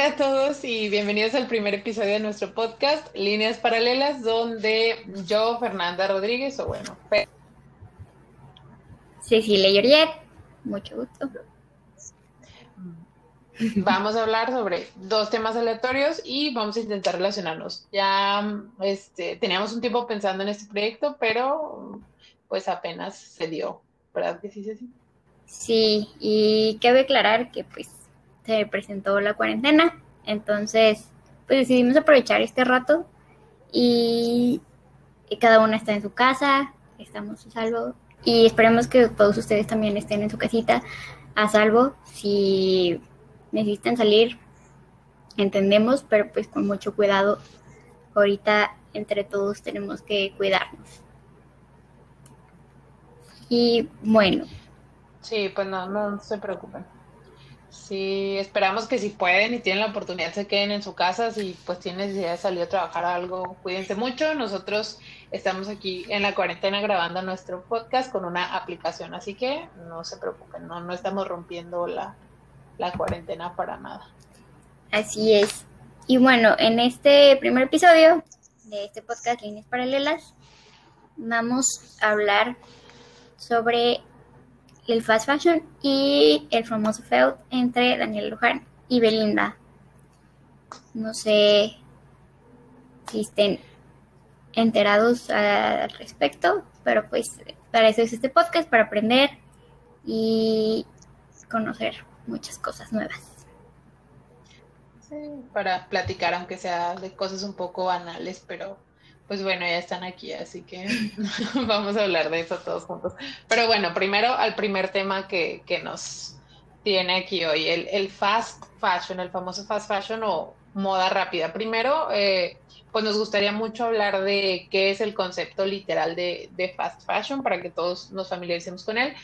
Hola a todos y bienvenidos al primer episodio de nuestro podcast, Líneas Paralelas, donde yo, Fernanda Rodríguez, o bueno, Cecilia Yorjet, mucho gusto. Vamos a hablar sobre dos temas aleatorios y vamos a intentar relacionarnos. Ya este, teníamos un tiempo pensando en este proyecto, pero pues apenas se dio, ¿verdad que sí, Ceci? Sí, y cabe aclarar que pues se presentó la cuarentena, entonces pues decidimos aprovechar este rato y, y cada una está en su casa, estamos a salvo y esperemos que todos ustedes también estén en su casita a salvo. Si necesitan salir, entendemos, pero pues con mucho cuidado. Ahorita entre todos tenemos que cuidarnos. Y bueno. Sí, pues no, no se preocupen. Sí, esperamos que si pueden y tienen la oportunidad se queden en su casa. Si pues tienen necesidad de salir a trabajar algo, cuídense mucho. Nosotros estamos aquí en la cuarentena grabando nuestro podcast con una aplicación, así que no se preocupen, no, no estamos rompiendo la, la cuarentena para nada. Así es. Y bueno, en este primer episodio de este podcast Líneas Paralelas, vamos a hablar sobre el fast fashion y el famoso feud entre Daniel Luján y Belinda. No sé si estén enterados al respecto, pero pues para eso es este podcast, para aprender y conocer muchas cosas nuevas. Sí, para platicar, aunque sea de cosas un poco banales, pero pues bueno, ya están aquí, así que vamos a hablar de eso todos juntos. Pero bueno, primero al primer tema que, que nos tiene aquí hoy, el, el, fast fashion, el famoso fast fashion o moda rápida. Primero, eh, pues nos gustaría mucho hablar de qué es el concepto literal de, de fast fashion para que todos nos familiaricemos con él.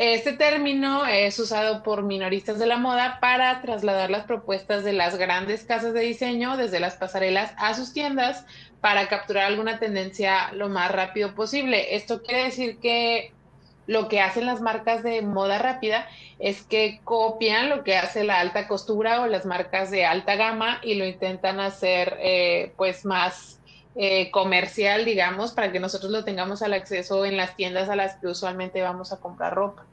Este término es usado por minoristas de la moda para trasladar las propuestas de las grandes casas de diseño desde las pasarelas a sus tiendas para capturar alguna tendencia lo más rápido posible. Esto quiere decir que lo que hacen las marcas de moda rápida es que copian lo que hace la alta costura o las marcas de alta gama y lo intentan hacer eh, pues más eh, comercial, digamos, para que nosotros lo tengamos al acceso en las tiendas a las que usualmente vamos a comprar ropa.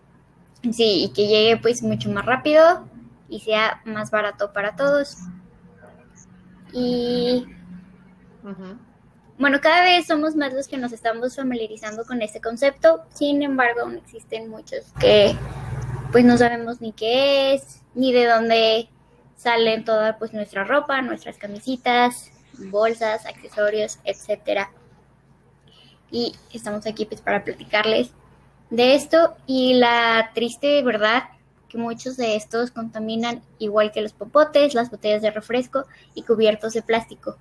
Sí, y que llegue pues mucho más rápido y sea más barato para todos. Y bueno, cada vez somos más los que nos estamos familiarizando con este concepto, sin embargo, aún existen muchos que pues no sabemos ni qué es, ni de dónde salen toda pues nuestra ropa, nuestras camisitas, bolsas, accesorios, etcétera. Y estamos aquí pues para platicarles de esto y la triste verdad que muchos de estos contaminan igual que los popotes, las botellas de refresco y cubiertos de plástico.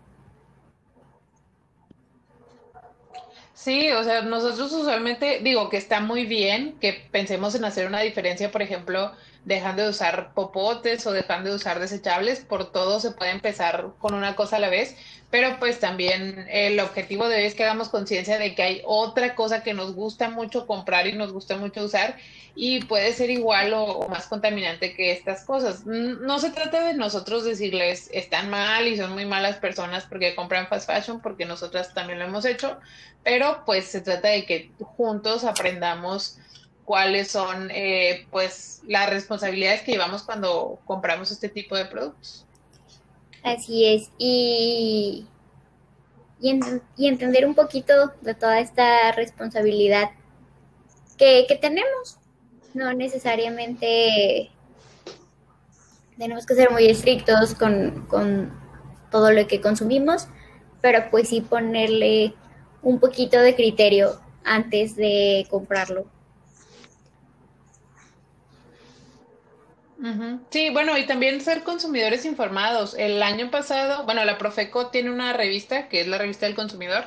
Sí, o sea, nosotros usualmente digo que está muy bien que pensemos en hacer una diferencia, por ejemplo, dejando de usar popotes o dejando de usar desechables, por todo se puede empezar con una cosa a la vez, pero pues también el objetivo de hoy es que hagamos conciencia de que hay otra cosa que nos gusta mucho comprar y nos gusta mucho usar y puede ser igual o, más contaminante que estas cosas. No se trata de nosotros decirles están mal y son muy malas personas porque compran fast fashion, porque nosotras también lo hemos hecho, pero pues se trata de que juntos aprendamos cuáles son eh, pues las responsabilidades que llevamos cuando compramos este tipo de productos. Así es, y, y, entender un poquito de toda esta responsabilidad que, que tenemos. No necesariamente tenemos que ser muy estrictos con, con todo lo que consumimos, pero pues sí ponerle un poquito de criterio antes de comprarlo. Sí, bueno, y también ser consumidores informados. El año pasado, bueno, la Profeco tiene una revista que es la revista del consumidor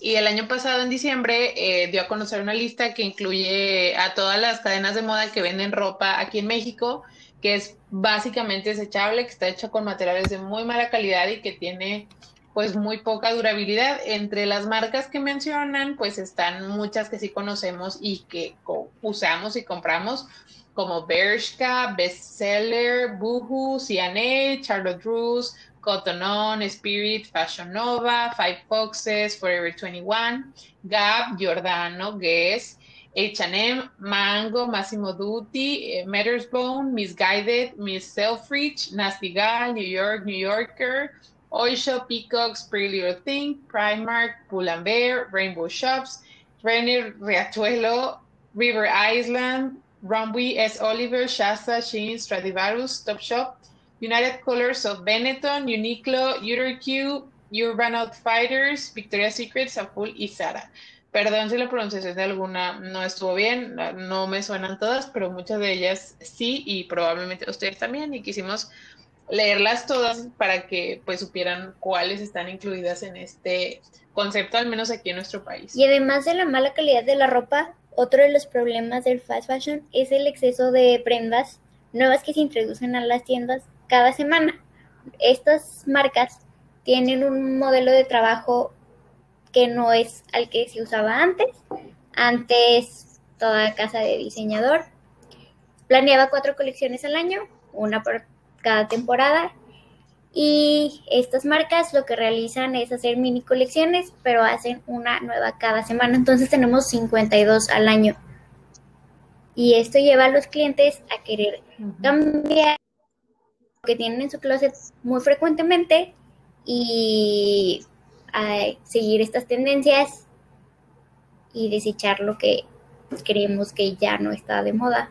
Y el año pasado, en diciembre, eh, dio a conocer una lista que incluye a todas las cadenas de moda que venden ropa aquí en México, que es básicamente desechable, que está hecha con materiales de muy mala calidad y que tiene pues muy poca durabilidad. Entre las marcas que mencionan, pues están muchas que sí conocemos y que usamos y compramos, como Bershka, Bestseller, Boohoo, C&A, Charlotte Russe, Cotton On, Spirit, Fashion Nova, Five Foxes, Forever 21, Gap, Giordano, Guess, H&M, Mango, Massimo Dutti, eh, Mattersbone, Misguided, Miss Selfridge, Nasty Gal, New York, New Yorker, Oysho, Peacocks, Pretty Little Thing, Primark, Pull&Bear, Rainbow Shops, Renner, Riachuelo, River Island, Runway S. Oliver, Shasta, Sheen, Stradivarius, Topshop, United Colors of Benetton, Uniqlo, URQ, Urban Outfitters, Victoria's Secret, Saful y Zara. Perdón si la pronunciación de alguna no estuvo bien, no me suenan todas, pero muchas de ellas sí y probablemente ustedes también y quisimos leerlas todas para que pues supieran cuáles están incluidas en este concepto, al menos aquí en nuestro país. Y además de la mala calidad de la ropa, otro de los problemas del fast fashion es el exceso de prendas nuevas que se introducen a las tiendas cada semana. Estas marcas tienen un modelo de trabajo que no es al que se usaba antes. Antes, toda casa de diseñador planeaba cuatro colecciones al año, una por cada temporada. Y estas marcas lo que realizan es hacer mini colecciones, pero hacen una nueva cada semana. Entonces tenemos 52 al año. Y esto lleva a los clientes a querer cambiar que tienen en su closet muy frecuentemente y a seguir estas tendencias y desechar lo que creemos que ya no está de moda.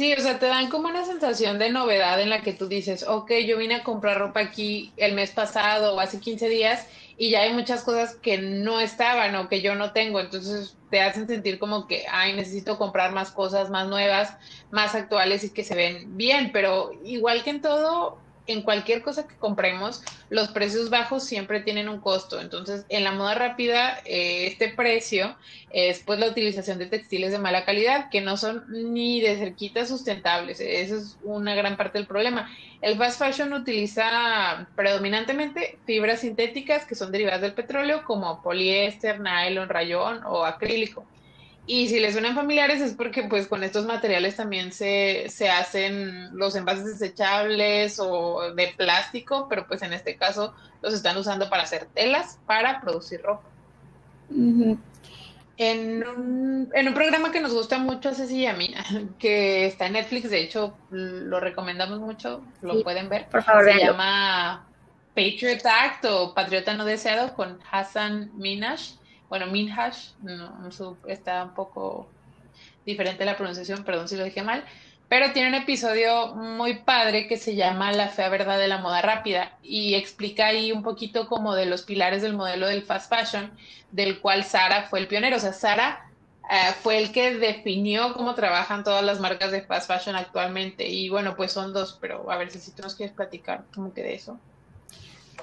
Sí, o sea, te dan como una sensación de novedad en la que tú dices, ok, yo vine a comprar ropa aquí el mes pasado o hace 15 días y ya hay muchas cosas que no estaban o que yo no tengo, entonces te hacen sentir como que, ay, necesito comprar más cosas más nuevas, más actuales y que se ven bien, pero igual que en todo, en cualquier cosa que compremos, los precios bajos siempre tienen un costo. Entonces, en la moda rápida, eh, este precio es pues la utilización de textiles de mala calidad, que no son ni de cerquita sustentables. Esa es una gran parte del problema. El fast fashion utiliza predominantemente fibras sintéticas que son derivadas del petróleo, como poliéster, nylon, rayón o acrílico. Y si les suenan familiares es porque pues con estos materiales también se, hacen los envases desechables o de plástico, pero pues en este caso los están usando para hacer telas para producir ropa. en, un, en un programa que nos gusta mucho a Ceci y a mí, que está en Netflix, de hecho lo recomendamos mucho, lo pueden ver. Por favor, Se llama Patriot Act o Patriota No Deseado con Hassan Minash bueno, Minhash, no, está un poco diferente la pronunciación, perdón si lo dije mal, pero tiene un episodio muy padre que se llama La fea verdad de la moda rápida y explica ahí un poquito como de los pilares del modelo del fast fashion, del cual Sara fue el pionero. O sea, Sara eh, fue el que definió cómo trabajan todas las marcas de fast fashion actualmente. Y bueno, pues son dos, pero a ver si tú nos quieres platicar como que de eso.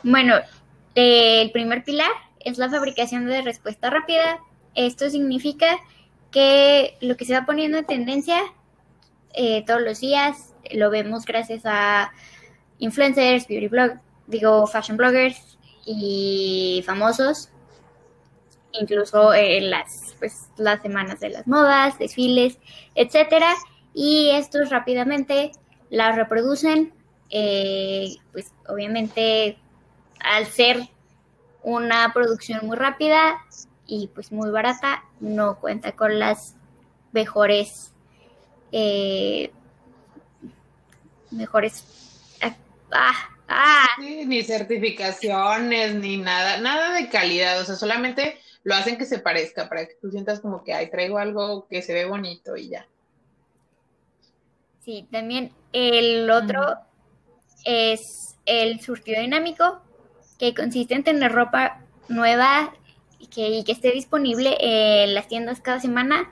Bueno, el primer pilar es la fabricación de respuesta rápida. Esto significa que lo que se va poniendo en tendencia eh, todos los días lo vemos gracias a influencers, beauty blog, digo fashion bloggers y famosos, incluso en las pues, las semanas de las modas, desfiles, etcétera, y estos rápidamente las reproducen, eh, pues obviamente al ser una producción muy rápida y pues muy barata, no cuenta con las mejores, eh, mejores, ah, ah. ni certificaciones, ni nada, nada de calidad, o sea, solamente lo hacen que se parezca, para que tú sientas como que, ay, traigo algo que se ve bonito y ya. Sí, también el otro es el surtido dinámico, que consiste en tener ropa nueva y que, esté disponible en las tiendas cada semana.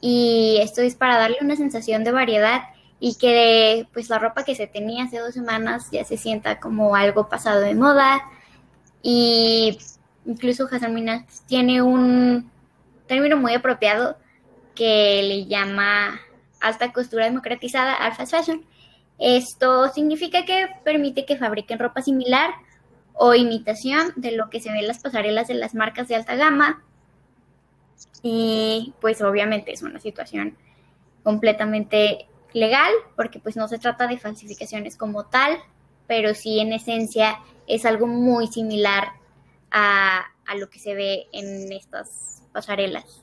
Y esto es para darle una sensación de variedad y que pues la ropa que se tenía hace dos semanas ya se sienta como algo pasado de moda Y incluso Hassan tiene un término muy apropiado que le llama alta costura democratizada, alfa fashion. Esto significa que permite que fabriquen ropa similar o imitación de lo que se ve en las pasarelas de las marcas de alta gama. Y pues obviamente es una situación completamente legal, porque pues no se trata de falsificaciones como tal, pero sí en esencia es algo muy similar a, a lo que se ve en estas pasarelas.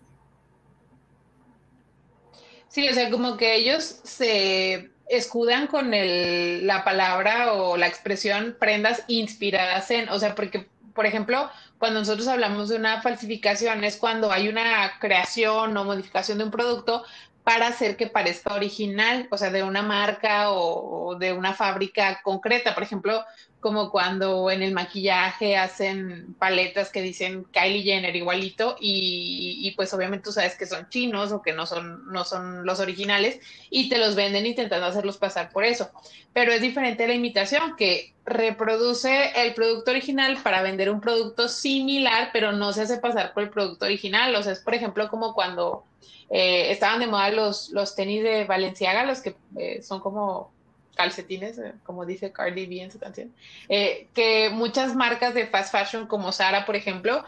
Sí, o sea, como que ellos se escudan con el, la palabra o la expresión prendas inspiradas en, o sea, porque, por ejemplo, cuando nosotros hablamos de una falsificación es cuando hay una creación o modificación de un producto para hacer que parezca original, o sea, de una marca o, de una fábrica concreta. Por ejemplo, como cuando en el maquillaje hacen paletas que dicen Kylie Jenner igualito y, pues obviamente tú sabes que son chinos o que no son, no son los originales y te los venden intentando hacerlos pasar por eso. Pero es diferente la imitación que reproduce el producto original para vender un producto similar, pero no se hace pasar por el producto original. O sea, es por ejemplo como cuando eh, estaban de moda los, los tenis de Valenciaga, los que eh, son como calcetines, eh, como dice Cardi B en su canción, que muchas marcas de fast fashion como Sara, por ejemplo,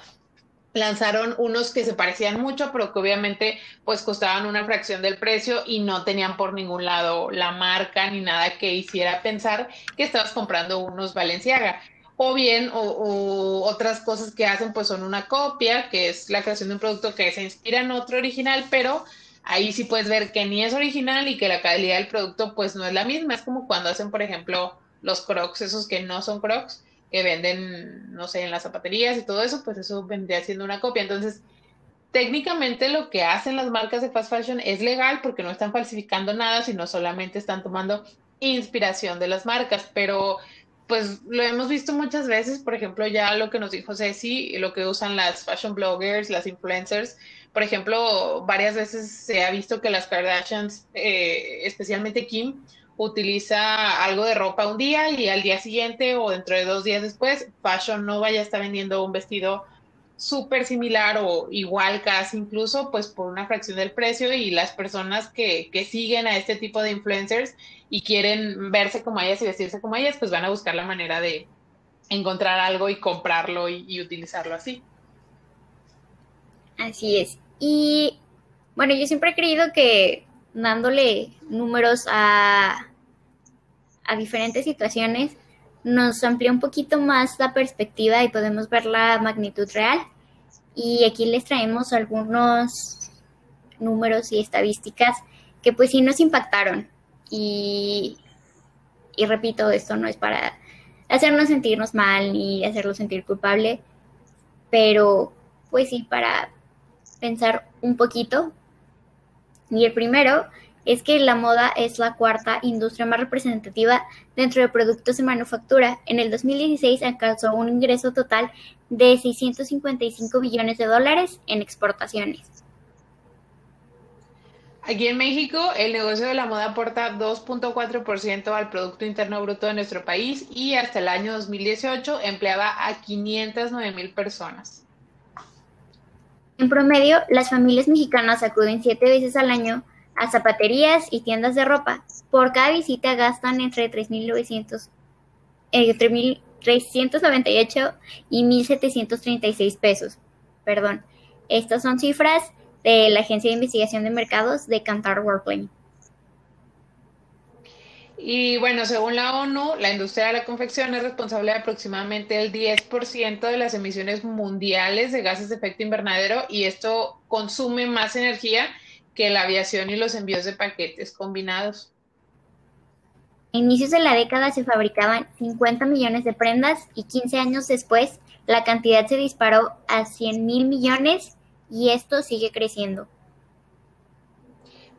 lanzaron unos que se parecían mucho, pero que obviamente pues costaban una fracción del precio y no tenían por ningún lado la marca ni nada que hiciera pensar que estabas comprando unos Valenciaga o bien o, otras cosas que hacen pues son una copia, que es la creación de un producto que se inspira en otro original, pero ahí sí puedes ver que ni es original y que la calidad del producto pues no es la misma. Es como cuando hacen, por ejemplo, los crocs, esos que no son crocs, que venden, no sé, en las zapaterías y todo eso, pues eso vendría siendo una copia. Entonces, técnicamente lo que hacen las marcas de fast fashion es legal porque no están falsificando nada, sino solamente están tomando inspiración de las marcas, pero pues lo hemos visto muchas veces, por ejemplo, ya lo que nos dijo Ceci, lo que usan las fashion bloggers, las influencers, por ejemplo, varias veces se ha visto que las Kardashians, eh, especialmente Kim, utiliza algo de ropa un día y al día siguiente o dentro de dos días después, Fashion Nova ya está vendiendo un vestido súper similar o igual casi incluso, pues por una fracción del precio y las personas que, que siguen a este tipo de influencers y quieren verse como ellas y vestirse como ellas, pues van a buscar la manera de encontrar algo y comprarlo y, utilizarlo así. Así es. Y bueno, yo siempre he creído que dándole números a, a diferentes situaciones nos amplía un poquito más la perspectiva y podemos ver la magnitud real. Y aquí les traemos algunos números y estadísticas que pues sí nos impactaron. Y, repito, esto no es para hacernos sentirnos mal ni hacerlo sentir culpable, pero pues sí para pensar un poquito. Y el primero es que la moda es la cuarta industria más representativa dentro de productos de manufactura. En el 2016 alcanzó un ingreso total de 655 billones de dólares en exportaciones. Aquí en México, el negocio de la moda aporta 2.4% al Producto Interno Bruto de nuestro país y hasta el año 2018 empleaba a 509 mil personas. En promedio, las familias mexicanas acuden siete veces al año a zapaterías y tiendas de ropa. Por cada visita gastan entre 3.900, eh, 398 y 1.736 pesos. Perdón. Estas son cifras de la Agencia de Investigación de Mercados de Kantar Worldwide. Y bueno, según la ONU, la industria de la confección es responsable de aproximadamente el 10% de las emisiones mundiales de gases de efecto invernadero y esto consume más energía que la aviación y los envíos de paquetes combinados. A inicios de la década se fabricaban 50 millones de prendas y 15 años después la cantidad se disparó a 100 mil millones y esto sigue creciendo.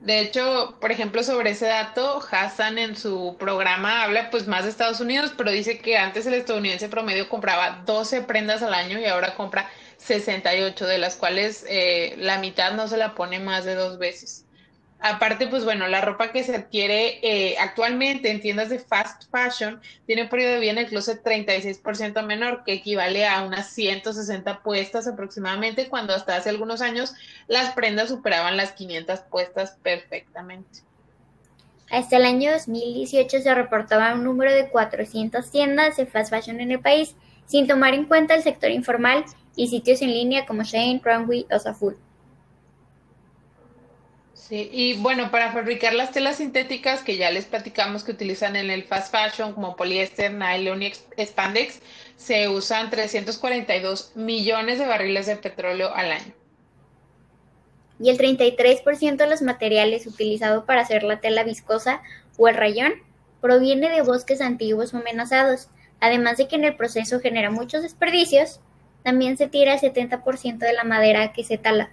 De hecho, por ejemplo, sobre ese dato, Hassan en su programa habla pues más de Estados Unidos, pero dice que antes el estadounidense promedio compraba 12 prendas al año y ahora compra 68, de las cuales eh, la mitad no se la pone más de dos veces. Aparte, pues bueno, la ropa que se adquiere eh, actualmente en tiendas de fast fashion tiene un periodo de vida en el closet 36% menor, que equivale a unas 160 puestas aproximadamente, cuando hasta hace algunos años las prendas superaban las 500 puestas perfectamente. Hasta el año 2018 se reportaba un número de 400 tiendas de fast fashion en el país, sin tomar en cuenta el sector informal y sitios en línea como Shane, Runway o Saful. Sí, y bueno, para fabricar las telas sintéticas que ya les platicamos que utilizan en el fast fashion como poliéster, nylon y spandex, se usan 342 millones de barriles de petróleo al año. Y el 33% de los materiales utilizados para hacer la tela viscosa o el rayón proviene de bosques antiguos o amenazados, además de que en el proceso genera muchos desperdicios, también se tira el 70% de la madera que se tala.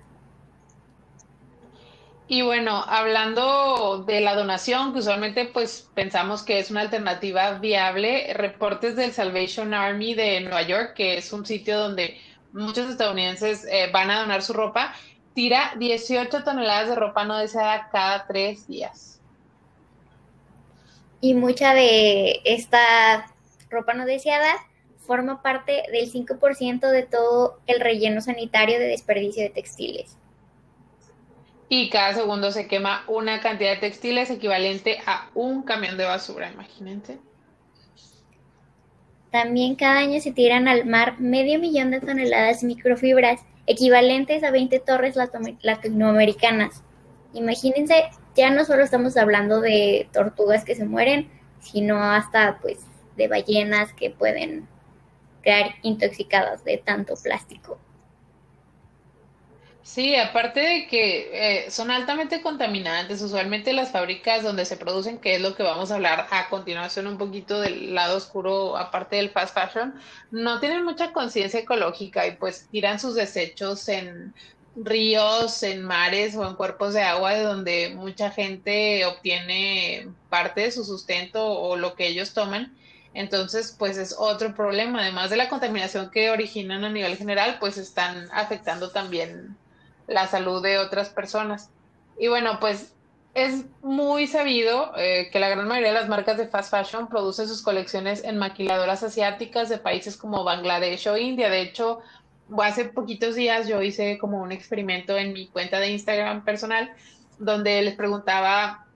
Y bueno, hablando de la donación, que usualmente pues pensamos que es una alternativa viable, reportes del Salvation Army de Nueva York, que es un sitio donde muchos estadounidenses eh, van a donar su ropa, tira 18 toneladas de ropa no deseada cada tres días. Y mucha de esta ropa no deseada forma parte del 5% de todo el relleno sanitario de desperdicio de textiles y cada segundo se quema una cantidad de textiles equivalente a un camión de basura, imagínense. También cada año se tiran al mar medio millón de toneladas de microfibras, equivalentes a 20 torres latinoamericanas. Imagínense, ya no solo estamos hablando de tortugas que se mueren, sino hasta pues de ballenas que pueden quedar intoxicadas de tanto plástico. Sí, aparte de que eh, son altamente contaminantes, usualmente las fábricas donde se producen, que es lo que vamos a hablar a continuación un poquito del lado oscuro, aparte del fast fashion, no tienen mucha conciencia ecológica y pues tiran sus desechos en ríos, en mares o en cuerpos de agua de donde mucha gente obtiene parte de su sustento o lo que ellos toman. Entonces, pues es otro problema. Además de la contaminación que originan a nivel general, pues están afectando también la salud de otras personas. Y bueno, pues es muy sabido eh, que la gran mayoría de las marcas de fast fashion producen sus colecciones en maquiladoras asiáticas de países como Bangladesh o India. De hecho, hace poquitos días yo hice como un experimento en mi cuenta de Instagram personal donde les preguntaba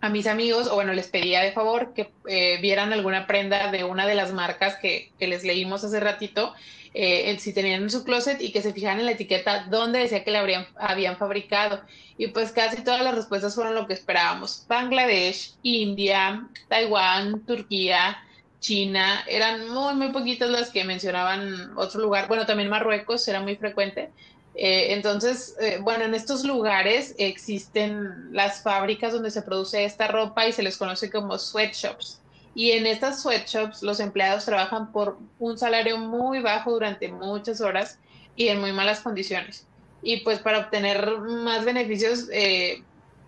a mis amigos, o bueno, les pedía de favor que eh, vieran alguna prenda de una de las marcas que, que les leímos hace ratito eh, si tenían en su closet y que se fijaran en la etiqueta donde decía que la habían fabricado. Y pues casi todas las respuestas fueron lo que esperábamos. Bangladesh, India, Taiwán, Turquía, China, eran muy, muy poquitas las que mencionaban otro lugar. Bueno, también Marruecos era muy frecuente. Eh, entonces, eh, bueno, en estos lugares existen las fábricas donde se produce esta ropa y se les conoce como sweatshops. Y en estas sweatshops los empleados trabajan por un salario muy bajo durante muchas horas y en muy malas condiciones. Y pues para obtener más beneficios eh,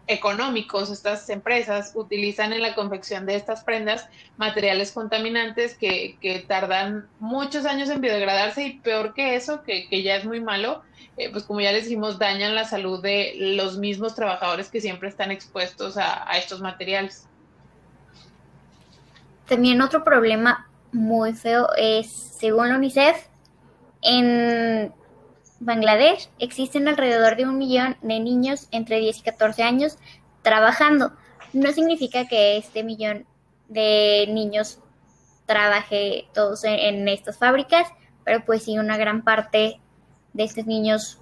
económicos, estas empresas utilizan en la confección de estas prendas materiales contaminantes que, que tardan muchos años en biodegradarse y peor que eso, que, que ya es muy malo, eh, pues como ya les dijimos, dañan la salud de los mismos trabajadores que siempre están expuestos a, a estos materiales. También otro problema muy feo es, según la UNICEF, en Bangladesh existen alrededor de un millón de niños entre 10 y 14 años trabajando. No significa que este millón de niños trabaje todos en, estas fábricas, pero pues sí, una gran parte de estos niños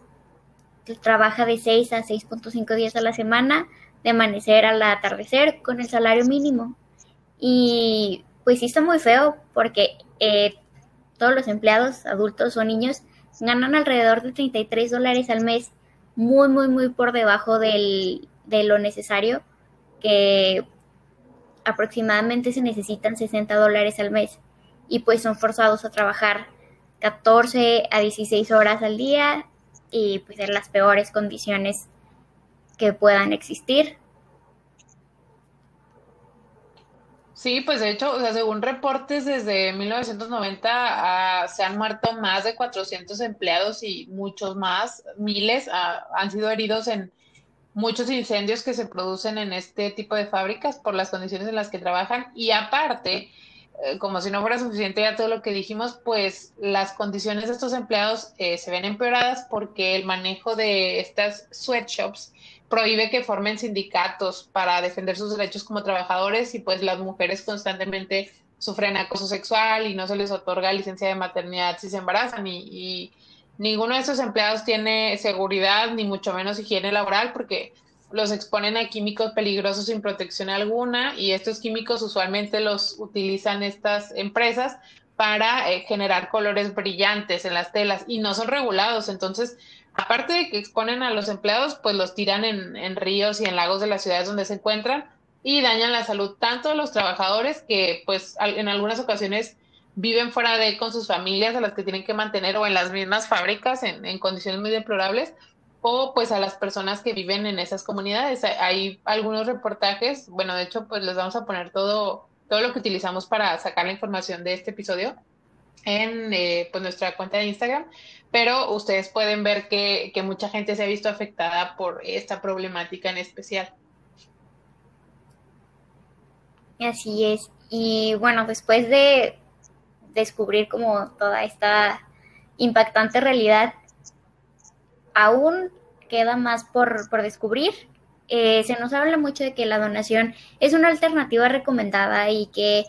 trabaja de 6 a 6.5 días a la semana, de amanecer al atardecer, con el salario mínimo. Y pues sí está muy feo porque eh, todos los empleados, adultos o niños, ganan alrededor de 33 dólares al mes, muy, muy, muy por debajo de lo necesario, que aproximadamente se necesitan 60 dólares al mes y pues son forzados a trabajar 14 a 16 horas al día y pues en las peores condiciones que puedan existir. Sí, pues de hecho, o sea, según reportes desde 1990 ah, se han muerto más de 400 empleados y muchos más, miles ah, han sido heridos en muchos incendios que se producen en este tipo de fábricas por las condiciones en las que trabajan y aparte, como si no fuera suficiente ya todo lo que dijimos, pues las condiciones de estos empleados eh, se ven empeoradas porque el manejo de estas sweatshops prohíbe que formen sindicatos para defender sus derechos como trabajadores y pues las mujeres constantemente sufren acoso sexual y no se les otorga licencia de maternidad si se embarazan y, ninguno de esos empleados tiene seguridad ni mucho menos higiene laboral porque los exponen a químicos peligrosos sin protección alguna y estos químicos usualmente los utilizan estas empresas para eh, generar colores brillantes en las telas y no son regulados. Entonces, aparte de que exponen a los empleados, pues los tiran en, en ríos y en lagos de las ciudades donde se encuentran y dañan la salud tanto de los trabajadores que pues en algunas ocasiones viven fuera de con sus familias a las que tienen que mantener o en las mismas fábricas en, en, condiciones muy deplorables o pues a las personas que viven en esas comunidades. Hay algunos reportajes, bueno, de hecho pues les vamos a poner todo, todo lo que utilizamos para sacar la información de este episodio en eh, pues nuestra cuenta de Instagram, pero ustedes pueden ver que, que mucha gente se ha visto afectada por esta problemática en especial. Así es. Y bueno, después de descubrir como toda esta impactante realidad, aún queda más por, descubrir. Eh, se nos habla mucho de que la donación es una alternativa recomendada y que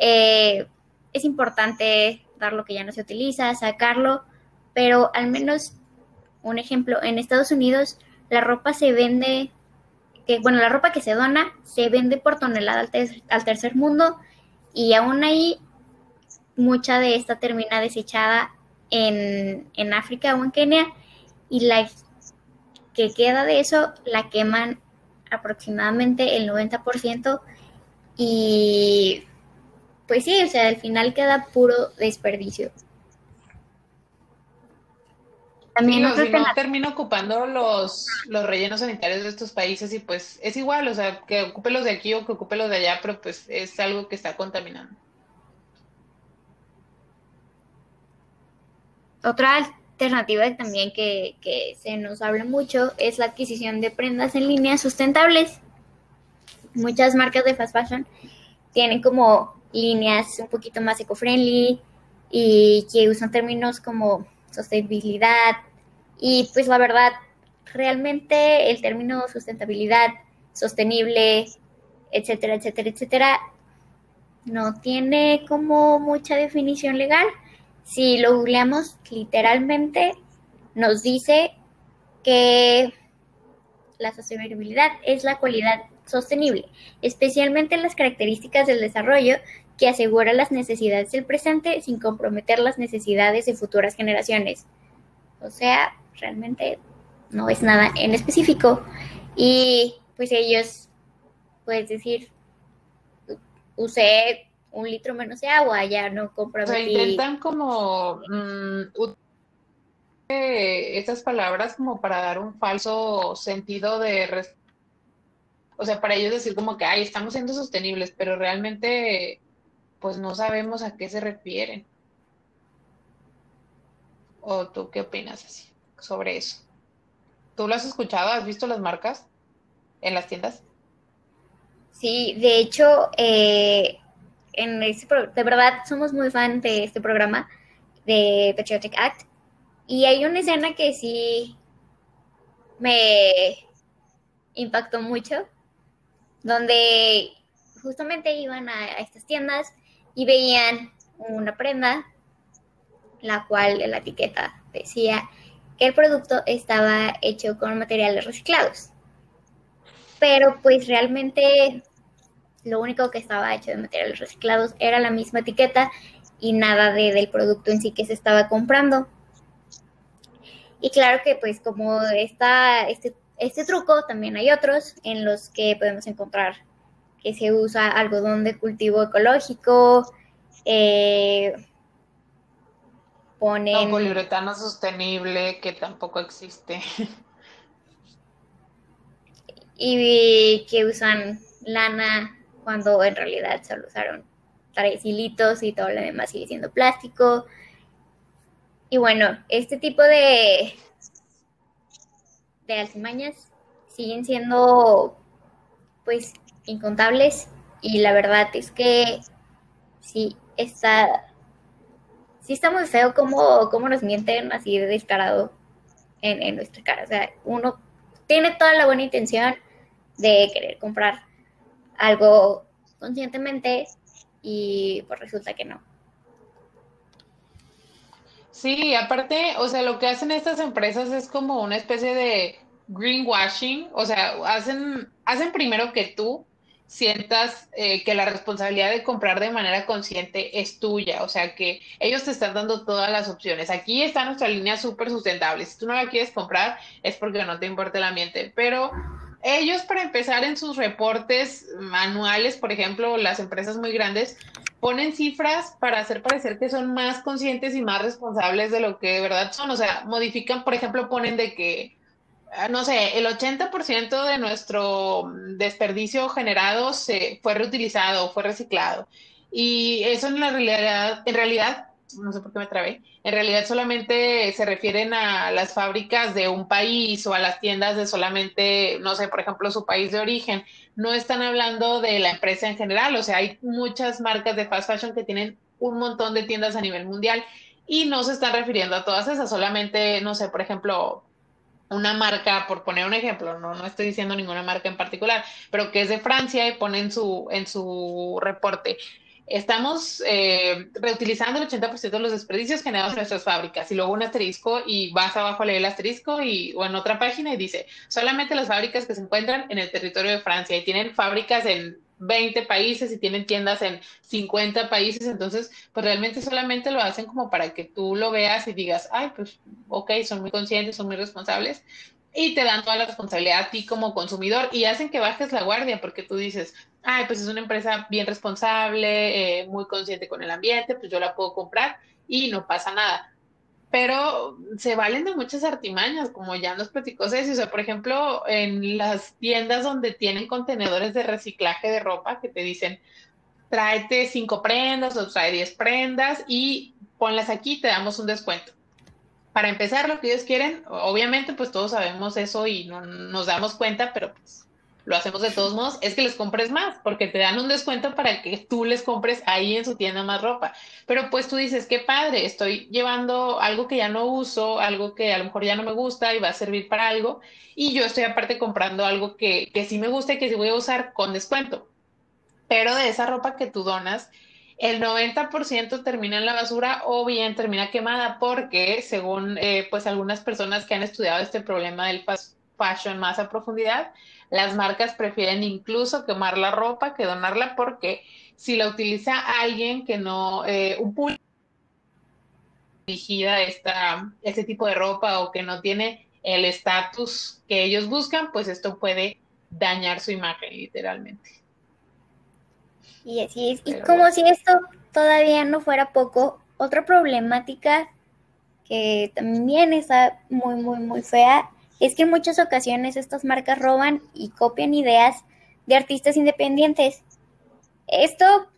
eh, es importante dar lo que ya no se utiliza, sacarlo, pero al menos un ejemplo, en Estados Unidos la ropa se vende que, bueno, la ropa que se dona se vende por tonelada al, tercer mundo y aún ahí mucha de esta termina desechada en, en África o en Kenia y la que queda de eso la queman aproximadamente el 90% y pues sí, o sea, al final queda puro desperdicio. También si no, termina ocupando los, los rellenos sanitarios de estos países y pues es igual, o sea, que ocupe los de aquí o que ocupe los de allá, pero pues es algo que está contaminando. Otra alternativa también que, que se nos habla mucho es la adquisición de prendas en línea sustentables. Muchas marcas de fast fashion tienen como líneas un poquito más eco-friendly y que usan términos como sostenibilidad y pues la verdad, realmente el término sustentabilidad, sostenible, etcétera, etcétera, etcétera, no tiene como mucha definición legal. Si lo googleamos literalmente, nos dice que la sostenibilidad es la cualidad sostenible, especialmente en las características del desarrollo que asegura las necesidades del presente sin comprometer las necesidades de futuras generaciones. O sea, realmente no es nada en específico. Y pues ellos, puedes decir, usé un litro menos de agua, ya no compro. O intentan como mm, estas palabras como para dar un falso sentido de... O sea, para ellos decir como que, ay, estamos siendo sostenibles, pero realmente pues no sabemos a qué se refieren. ¿O tú qué opinas así sobre eso? ¿Tú lo has escuchado? ¿Has visto las marcas en las tiendas? Sí, de hecho, eh, este de verdad somos muy fan de este programa de Patriotic Act y hay una escena que sí me impactó mucho, donde justamente iban a estas tiendas y veían una prenda, la cual en la etiqueta decía que el producto estaba hecho con materiales reciclados. Pero pues realmente lo único que estaba hecho de materiales reciclados era la misma etiqueta y nada de, del producto en sí que se estaba comprando. Y claro que pues como está este, este truco, también hay otros en los que podemos encontrar que se usa algodón de cultivo ecológico, eh, ponen... poliuretano sostenible, que tampoco existe. y que usan lana cuando en realidad solo usaron tres hilitos y todo lo demás sigue siendo plástico. Y bueno, este tipo de, de alcimañas siguen siendo pues incontables y la verdad es que sí está sí está muy feo cómo, cómo nos mienten así de descarado en, en nuestra cara. O sea, uno tiene toda la buena intención de querer comprar algo conscientemente y pues resulta que no. Sí, aparte, o sea, lo que hacen estas empresas es como una especie de greenwashing, o sea, hacen, hacen primero que tú sientas eh, que la responsabilidad de comprar de manera consciente es tuya, o sea que ellos te están dando todas las opciones. Aquí está nuestra línea súper sustentable. Si tú no la quieres comprar es porque no te importa el ambiente, pero ellos para empezar en sus reportes manuales, por ejemplo, las empresas muy grandes ponen cifras para hacer parecer que son más conscientes y más responsables de lo que de verdad son, o sea, modifican, por ejemplo, ponen de que ah, no sé, el 80% de nuestro desperdicio generado se fue reutilizado, fue reciclado. Y eso en la realidad, en realidad no sé por qué me trabé, en realidad solamente se refieren a las fábricas de un país o a las tiendas de solamente, no sé, por ejemplo, su país de origen. No están hablando de la empresa en general, o sea, hay muchas marcas de fast fashion que tienen un montón de tiendas a nivel mundial y no se están refiriendo a todas esas, solamente, no sé, por ejemplo, una marca, por poner un ejemplo, no, no estoy diciendo ninguna marca en particular, pero que es de Francia y ponen su, en su reporte estamos eh, reutilizando el 80% de los desperdicios generados en nuestras fábricas. Y luego un asterisco y vas abajo a leer el asterisco y, o en otra página y dice, solamente las fábricas que se encuentran en el territorio de Francia y tienen fábricas en 20 países y tienen tiendas en 50 países, entonces pues realmente solamente lo hacen como para que tú lo veas y digas, ay, pues ok, son muy conscientes, son muy responsables y te dan toda la responsabilidad a ti como consumidor y hacen que bajes la guardia porque tú dices, ay, pues es una empresa bien responsable, eh, muy consciente con el ambiente, pues yo la puedo comprar y no pasa nada. Pero se valen de muchas artimañas, como ya nos platicó Ceci. O sea, por ejemplo, en las tiendas donde tienen contenedores de reciclaje de ropa que te dicen, tráete cinco prendas o trae diez prendas y ponlas aquí, te damos un descuento. Para empezar, lo que ellos quieren, obviamente, pues todos sabemos eso y no nos damos cuenta, pero pues lo hacemos de todos modos, es que les compres más, porque te dan un descuento para que tú les compres ahí en su tienda más ropa. Pero pues tú dices, qué padre, estoy llevando algo que ya no uso, algo que a lo mejor ya no me gusta y va a servir para algo, y yo estoy aparte comprando algo que, que sí me gusta y que sí voy a usar con descuento. Pero de esa ropa que tú donas, el 90% termina en la basura o bien termina quemada porque según eh, pues algunas personas que han estudiado este problema del fashion más a profundidad, las marcas prefieren incluso quemar la ropa que donarla porque si la utiliza alguien que no, eh, un público dirigida esta, este tipo de ropa o que no tiene el estatus que ellos buscan, pues esto puede dañar su imagen literalmente. Y así es. y como si esto todavía no fuera poco, otra problemática que también está muy, muy, muy fea es que en muchas ocasiones estas marcas roban y copian ideas de artistas independientes. Esto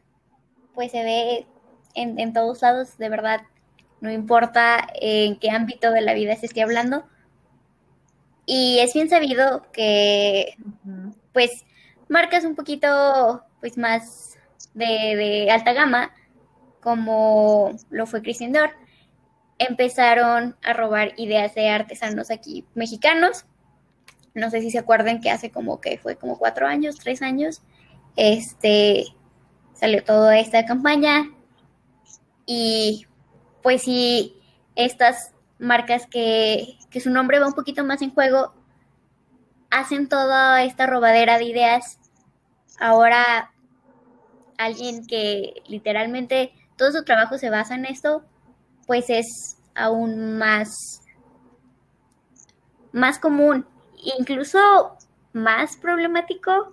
pues se ve en, todos lados, de verdad, no importa en qué ámbito de la vida se esté hablando. Y es bien sabido que pues marcas un poquito pues más de, alta gama, como lo fue Christian Dior, empezaron a robar ideas de artesanos aquí mexicanos. No sé si se acuerdan que hace como que fue como cuatro años, tres años, este salió toda esta campaña y pues sí, estas marcas que, que su nombre va un poquito más en juego hacen toda esta robadera de ideas. Ahora alguien que literalmente todo su trabajo se basa en esto, pues es aún más, más común, incluso más problemático,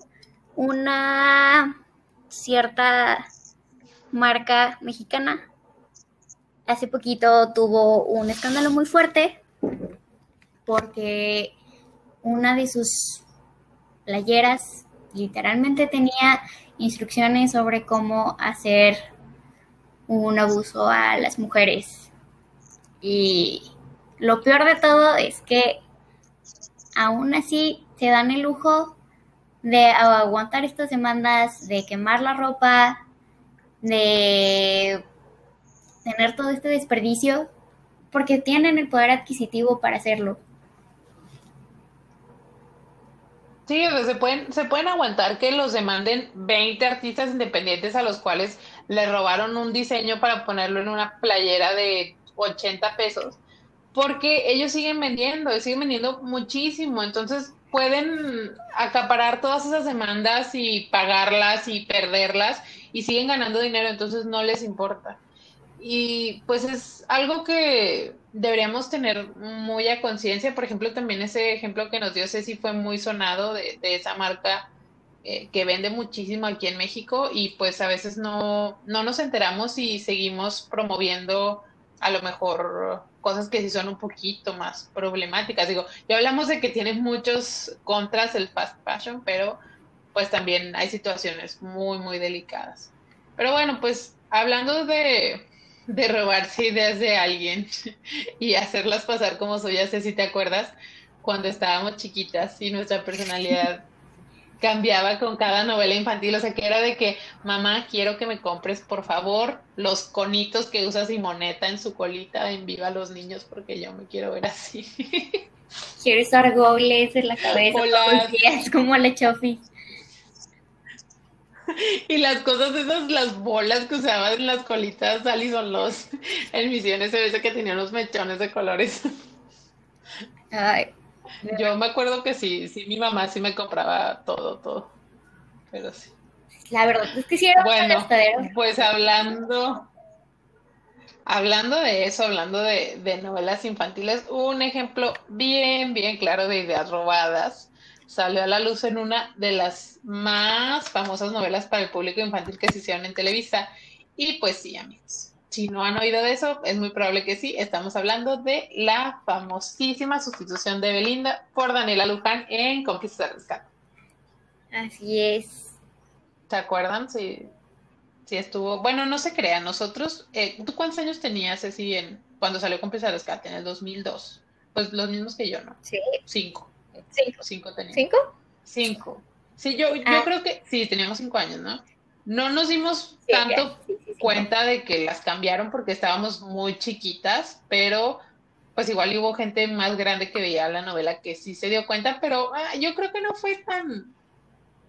una cierta marca mexicana. Hace poquito tuvo un escándalo muy fuerte porque una de sus playeras literalmente tenía instrucciones sobre cómo hacer un abuso a las mujeres y lo peor de todo es que aún así se dan el lujo de aguantar estas demandas, de quemar la ropa, de tener todo este desperdicio, porque tienen el poder adquisitivo para hacerlo. Sí, se pueden, se pueden aguantar que los demanden 20 artistas independientes a los cuales le robaron un diseño para ponerlo en una playera de 80 pesos, porque ellos siguen vendiendo, siguen vendiendo muchísimo, entonces pueden acaparar todas esas demandas y pagarlas y perderlas y siguen ganando dinero, entonces no les importa. Y pues es algo que deberíamos tener muy a conciencia. Por ejemplo, también ese ejemplo que nos dio Ceci fue muy sonado de, esa marca eh, que vende muchísimo aquí en México y pues a veces no, no nos enteramos y seguimos promoviendo a lo mejor cosas que sí son un poquito más problemáticas. Digo, ya hablamos de que tiene muchos contras el fast fashion, pero pues también hay situaciones muy, muy delicadas. Pero bueno, pues hablando de, de robarse ideas de alguien y hacerlas pasar como suyas, si te acuerdas, cuando estábamos chiquitas y nuestra personalidad cambiaba con cada novela infantil, o sea, que era de que, mamá, quiero que me compres, por favor, los conitos que usa Simoneta en su colita en Viva los Niños, porque yo me quiero ver así. Quiero usar goles en la cabeza como la Chofi. Y las cosas esas, las bolas que usaban en las colitas son los en misiones se ve que tenían unos mechones de colores. Ay, yo me acuerdo que sí, sí, mi mamá sí me compraba todo, todo. Pero sí. La verdad es que sí era bueno, pues hablando, hablando de eso, hablando de, de novelas infantiles, un ejemplo bien, bien claro de ideas robadas salió a la luz en una de las más famosas novelas para el público infantil que se hicieron en Televisa. Y pues sí, amigos, si no han oído de eso, es muy probable que sí. Estamos hablando de la famosísima sustitución de Belinda por Daniela Luján en Conquistas de Rescate. Así es. ¿Se acuerdan? Sí, sí estuvo. Bueno, no se crea, nosotros. Eh, ¿Tú cuántos años tenías, Ceci, en, cuando salió Conquistas de Rescate? En el 2002. Pues los mismos que yo, ¿no? Sí. Cinco. Cinco. Cinco tenía. ¿Cinco? Cinco. Sí, yo, yo ah. creo que sí, teníamos cinco años, ¿no? No nos dimos tanto cuenta de que las cambiaron porque estábamos muy chiquitas, pero pues igual hubo gente más grande que veía la novela que sí se dio cuenta, pero ah, yo creo que no fue tan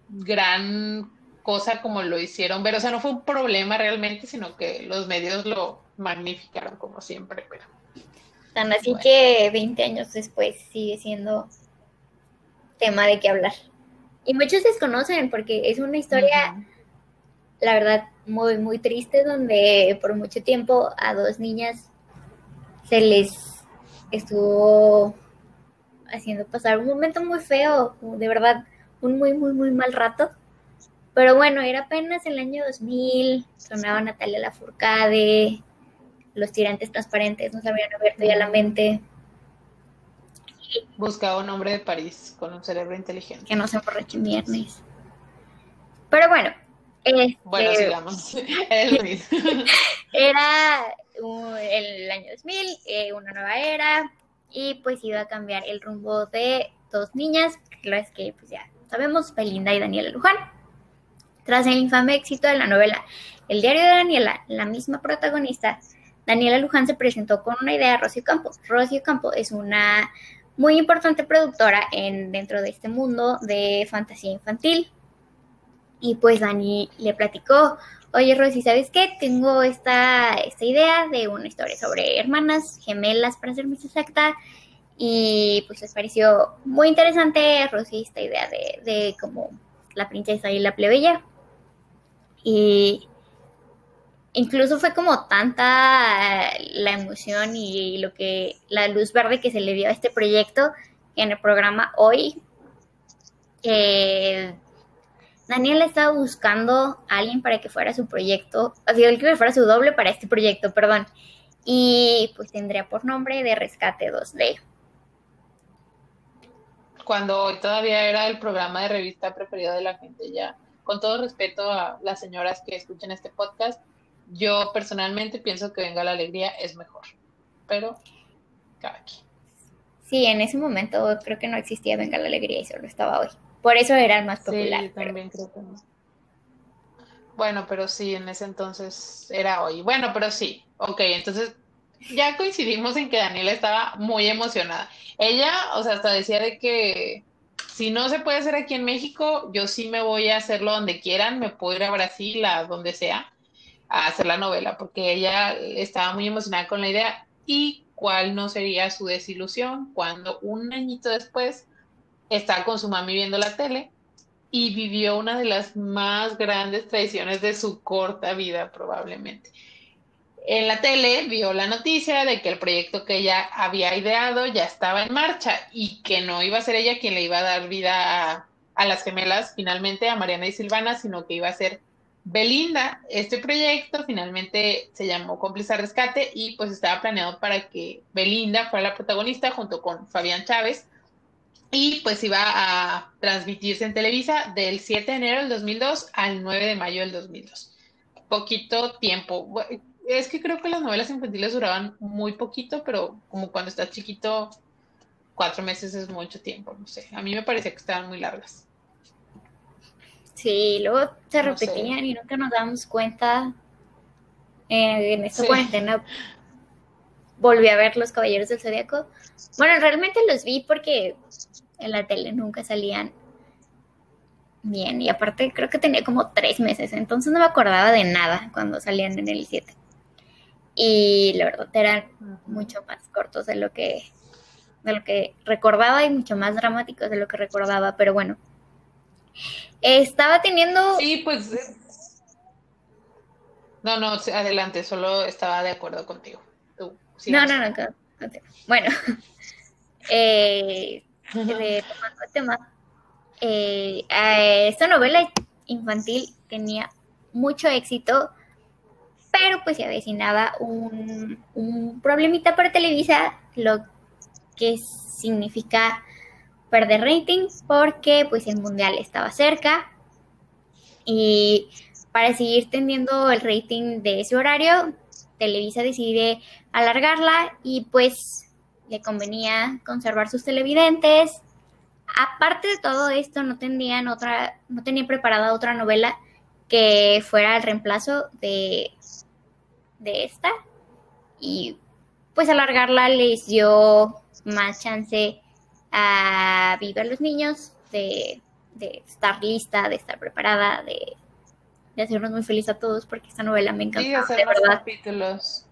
gran cosa como lo hicieron ver, o sea, no fue un problema realmente, sino que los medios lo magnificaron como siempre, pero... Tan así que 20 años después sigue siendo tema de qué hablar. Y muchos desconocen porque es una historia la verdad, muy, muy triste, donde por mucho tiempo a dos niñas se les estuvo haciendo pasar un momento muy feo, de verdad, un muy, muy, muy mal rato. Pero bueno, era apenas el año 2000, sonaba Natalia Lafourcade, los tirantes transparentes nos habían abierto ya la mente. Buscaba un hombre de París con un cerebro inteligente. Que no se emborrache viernes. Pero bueno, bueno, este, sigamos. era el año 2000, eh, una nueva era, y pues iba a cambiar el rumbo de dos niñas, las que pues ya sabemos, Belinda y Daniela Luján. Tras el infame éxito de la novela El diario de Daniela, la misma protagonista, Daniela Luján se presentó con una idea a Rocío Campo. Rocío Campo es una muy importante productora en, dentro de este mundo de fantasía infantil. Y pues Dani le platicó, oye Rosy, ¿sabes qué? Tengo esta, esta idea de una historia sobre hermanas gemelas, para ser más exacta. Y pues les pareció muy interesante, Rosy, esta idea de, de como la princesa y la plebeya. Y incluso fue como tanta la emoción y lo que la luz verde que se le dio a este proyecto en el programa hoy eh, Daniela estaba buscando a alguien para que fuera su proyecto, así que fuera su doble para este proyecto, perdón. Y pues tendría por nombre de Rescate 2D. Cuando todavía era el programa de revista preferido de la gente, ya, con todo respeto a las señoras que escuchen este podcast, yo personalmente pienso que Venga la Alegría es mejor. Pero, cada quien. Sí, en ese momento creo que no existía Venga la Alegría y solo estaba hoy. Por eso era el más popular. Sí, también creo que no. Bueno, pero sí, en ese entonces era hoy. Bueno, pero sí. Ok, entonces ya coincidimos en que Daniela estaba muy emocionada. Ella, o sea, hasta decía de que si no se puede hacer aquí en México, yo sí me voy a hacerlo donde quieran, me puedo ir a Brasil, a donde sea, a hacer la novela, porque ella estaba muy emocionada con la idea. Y cuál no sería su desilusión cuando un añito después estaba con su mami viendo la tele y vivió una de las más grandes traiciones de su corta vida probablemente. En la tele vio la noticia de que el proyecto que ella había ideado ya estaba en marcha y que no iba a ser ella quien le iba a dar vida a las gemelas finalmente, a Mariana y Silvana, sino que iba a ser Belinda, este proyecto finalmente se llamó Cómplice Rescate y pues estaba planeado para que Belinda fuera la protagonista junto con Fabián Chávez y pues iba a transmitirse en Televisa del 7 de enero del 2002 al 9 de mayo del 2002. Poquito tiempo. Es que creo que las novelas infantiles duraban muy poquito, pero como cuando estás chiquito, cuatro meses es mucho tiempo, no sé. A mí me parecía que estaban muy largas. Sí, luego se repetían y nunca nos damos cuenta. Eh, en esta cuarentena volví a ver Los Caballeros del Zodíaco. Bueno, realmente los vi porque en la tele nunca salían bien. Y aparte creo que tenía como tres meses, entonces no me acordaba de nada cuando salían en el 7. Y la verdad eran mucho más cortos de lo que de lo que recordaba y mucho más dramáticos de lo que recordaba, pero bueno, estaba teniendo... Sí, pues... Eh, no, no, adelante, solo estaba de acuerdo contigo. no, no, no, Bueno, eh, tomando el tema, eh, esta novela infantil tenía mucho éxito, pero pues se avecinaba un, un problemita para Televisa, lo que significa perder rating porque pues el mundial estaba cerca y para seguir teniendo el rating de ese horario, Televisa decide alargarla y pues le convenía conservar sus televidentes. Aparte de todo esto, no tenían otra, no tenían preparada otra novela que fuera el reemplazo de, de esta. Y pues alargarla les dio más chance a Viva los Niños, de, estar lista, de estar preparada, de, hacernos muy felices a todos, porque esta novela me encanta. Sí, hacer de verdad. capítulos.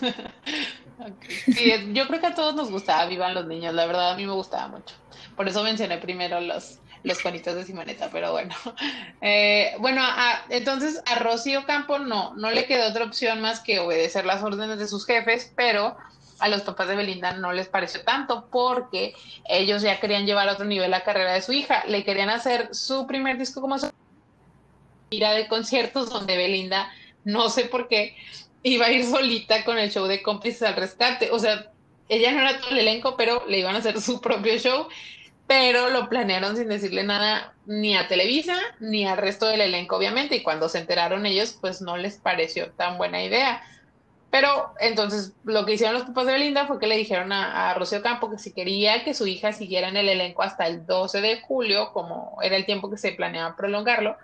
yo creo que a todos nos gustaba Vivan los Niños, la verdad a mí me gustaba mucho. Por eso mencioné primero los, los cuanitos de Simoneta, pero bueno. Eh, bueno, entonces a Rocío Campo no, no le quedó otra opción más que obedecer las órdenes de sus jefes, pero a los papás de Belinda no les pareció tanto porque ellos ya querían llevar a otro nivel la carrera de su hija. Le querían hacer su primer disco como su gira de conciertos donde Belinda, no sé por qué, iba a ir solita con el show de cómplices al rescate. O sea, ella no era todo el elenco, pero le iban a hacer su propio show, pero lo planearon sin decirle nada ni a Televisa ni al resto del elenco, obviamente, y cuando se enteraron ellos, pues no les pareció tan buena idea. Pero entonces lo que hicieron los papás de Belinda fue que le dijeron a, Rocío Campo que si quería que su hija siguiera en el elenco hasta el 12 de julio, como era el tiempo que se planeaba prolongarlo,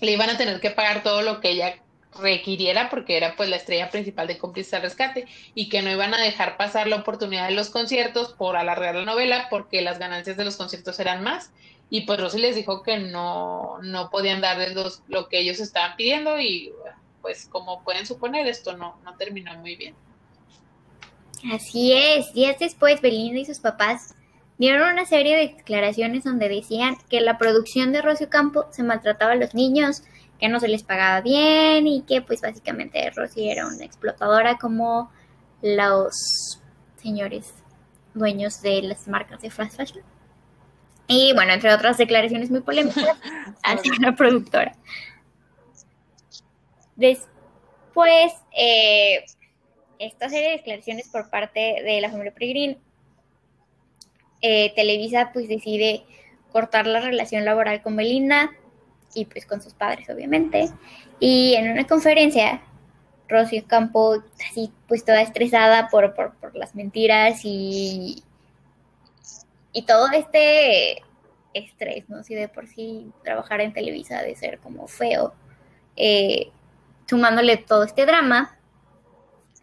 le iban a tener que pagar todo lo que ella requiriera porque era pues la estrella principal de Cómplices al Rescate y que no iban a dejar pasar la oportunidad de los conciertos por alargar la novela porque las ganancias de los conciertos eran más. Y pues Rosy les dijo que no, no podían darles lo que ellos estaban pidiendo y pues como pueden suponer, esto no, no terminó muy bien. Así es, días después Belinda y sus papás dieron una serie de declaraciones donde decían que la producción de Rocio Campo se maltrataba a los niños, que no se les pagaba bien y que pues básicamente Rosy era una explotadora como los señores dueños de las marcas de fast fashion. Y bueno, entre otras declaraciones muy polémicas hacia la productora. Después, eh, esta serie de declaraciones por parte de la familia Peregrino, eh, Televisa pues decide cortar la relación laboral con Belinda y pues con sus padres obviamente. Y en una conferencia Rocío Campo así pues toda estresada por, por, las mentiras y, y todo este estrés, ¿no? Si de por sí trabajar en Televisa de ser como feo, eh, sumándole todo este drama,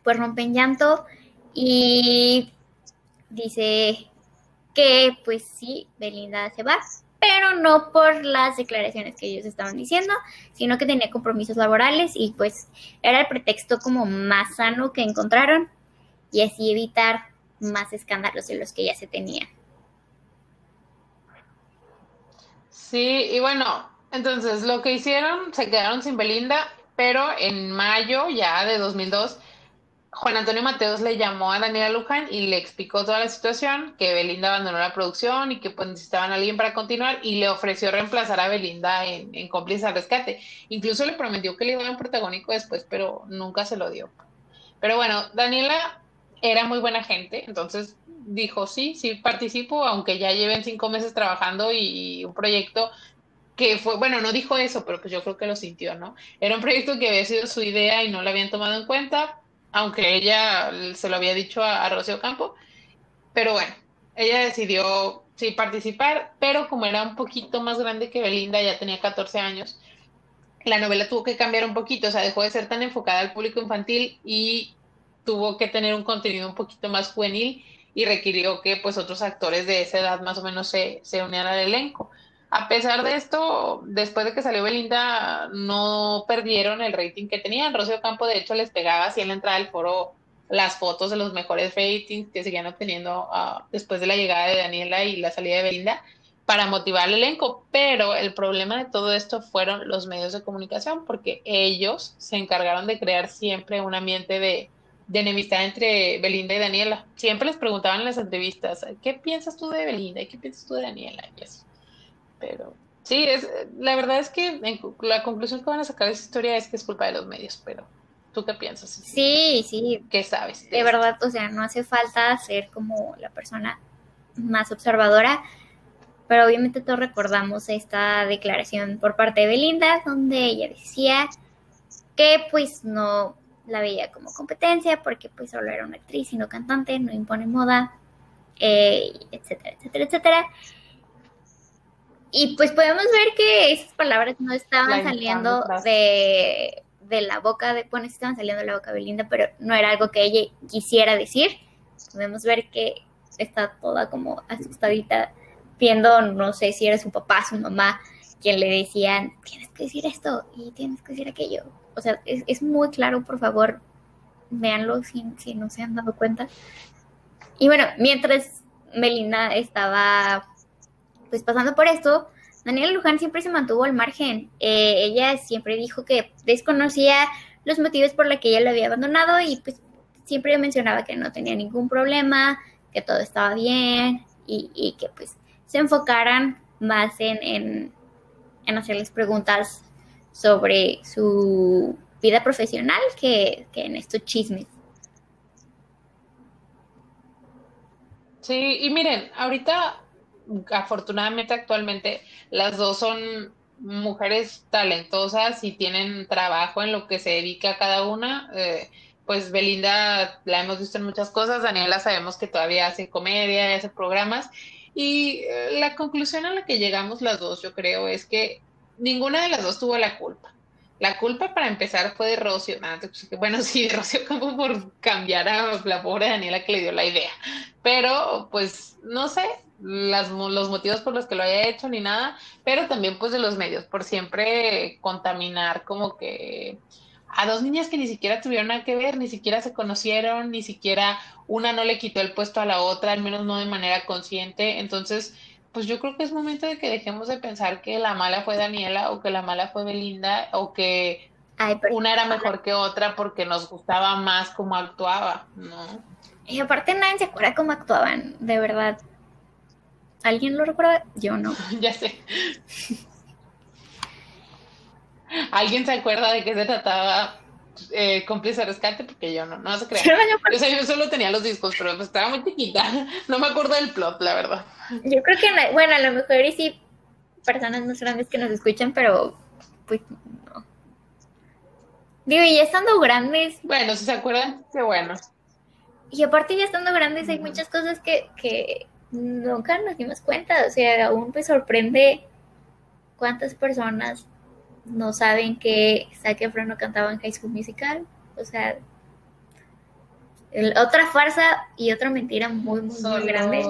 pues rompen llanto y dice que pues sí, Belinda se va, pero no por las declaraciones que ellos estaban diciendo, sino que tenía compromisos laborales y pues era el pretexto como más sano que encontraron y así evitar más escándalos de los que ya se tenían. Sí, y bueno, entonces lo que hicieron, se quedaron sin Belinda, pero en mayo ya de 2002 Juan Antonio Mateos le llamó a Daniela Luján y le explicó toda la situación, que Belinda abandonó la producción y que pues necesitaban a alguien para continuar y le ofreció reemplazar a Belinda en, en cómplice al rescate. Incluso le prometió que le iba a un protagónico después, pero nunca se lo dio. Pero bueno, Daniela era muy buena gente, entonces dijo, sí, sí participo, aunque ya lleven cinco meses trabajando y un proyecto que fue, bueno, no dijo eso, pero pues yo creo que lo sintió, ¿no? Era un proyecto que había sido su idea y no lo habían tomado en cuenta, aunque ella se lo había dicho a, Rocío Campo, pero bueno, ella decidió sí participar, pero como era un poquito más grande que Belinda, ya tenía 14 años, la novela tuvo que cambiar un poquito, o sea, dejó de ser tan enfocada al público infantil y tuvo que tener un contenido un poquito más juvenil y requirió que pues otros actores de esa edad más o menos se, se unieran al elenco. A pesar de esto, después de que salió Belinda, no perdieron el rating que tenían. Rocío Campo, de hecho, les pegaba así en la entrada del foro las fotos de los mejores ratings que seguían obteniendo ah, después de la llegada de Daniela y la salida de Belinda para motivar al elenco. Pero el problema de todo esto fueron los medios de comunicación, porque ellos se encargaron de crear siempre un ambiente de, de enemistad entre Belinda y Daniela. Siempre les preguntaban en las entrevistas, ¿qué piensas tú de Belinda qué piensas tú de Daniela? Y eso. Pero sí, es, la verdad es que la conclusión que van a sacar de esa historia es que es culpa de los medios, pero ¿tú qué piensas? Sí, sí. ¿Qué sabes? De, verdad, o sea, no hace falta ser como la persona más observadora, pero obviamente todos recordamos esta declaración por parte de Belinda, donde ella decía que pues no la veía como competencia porque pues solo era una actriz y no cantante, no impone moda, eh, etcétera, etcétera, etcétera. Y pues podemos ver que esas palabras no estaban saliendo de, la boca de, bueno, estaban saliendo de la boca de Belinda, pero no era algo que ella quisiera decir. Podemos ver que está toda como asustadita, viendo, no sé si era su papá, su mamá, quien le decían, tienes que decir esto y tienes que decir aquello. O sea, es, muy claro, por favor, véanlo si, si no se han dado cuenta. Y bueno, mientras Belinda estaba pues pasando por esto, Daniela Luján siempre se mantuvo al margen. Eh, ella siempre dijo que desconocía los motivos por los que ella lo había abandonado y pues siempre mencionaba que no tenía ningún problema, que todo estaba bien y, que pues se enfocaran más en, en, hacerles preguntas sobre su vida profesional que, que en estos chismes. Sí, y miren, ahorita afortunadamente actualmente las dos son mujeres talentosas y tienen trabajo en lo que se dedica cada una. Eh, pues Belinda la hemos visto en muchas cosas, Daniela sabemos que todavía hace comedia, hace programas. Y eh, la conclusión a la que llegamos las dos, yo creo, es que ninguna de las dos tuvo la culpa. La culpa para empezar fue de Rocio. Bueno, sí, de Rocio como por cambiar a la pobre Daniela que le dio la idea. Pero, pues, no sé, las, los motivos por los que lo haya hecho ni nada, pero también pues de los medios, por siempre contaminar como que a dos niñas que ni siquiera tuvieron nada que ver, ni siquiera se conocieron, ni siquiera una no le quitó el puesto a la otra, al menos no de manera consciente. Entonces, pues yo creo que es momento de que dejemos de pensar que la mala fue Daniela o que la mala fue Belinda o que una era mejor que otra porque nos gustaba más cómo actuaba, ¿no? Y aparte nadie se acuerda cómo actuaban, de verdad. ¿Alguien lo recuerda? Yo no. ya sé. ¿Alguien se acuerda de qué se trataba eh, cómplice rescate? Porque yo no, no se crea. Yo, yo solo tenía los discos, pero pues estaba muy chiquita. No me acuerdo del plot, la verdad. Yo creo que, bueno, a lo mejor y sí, personas más grandes que nos escuchan, pero pues no. Digo, y ya estando grandes. Bueno, si se acuerdan, qué bueno. Y aparte ya estando grandes hay muchas cosas que, que nunca nos dimos cuenta. O sea, aún me sorprende cuántas personas no saben que Zac Efron no cantaba en High School Musical. O sea, otra farsa y otra mentira muy, muy, muy grande.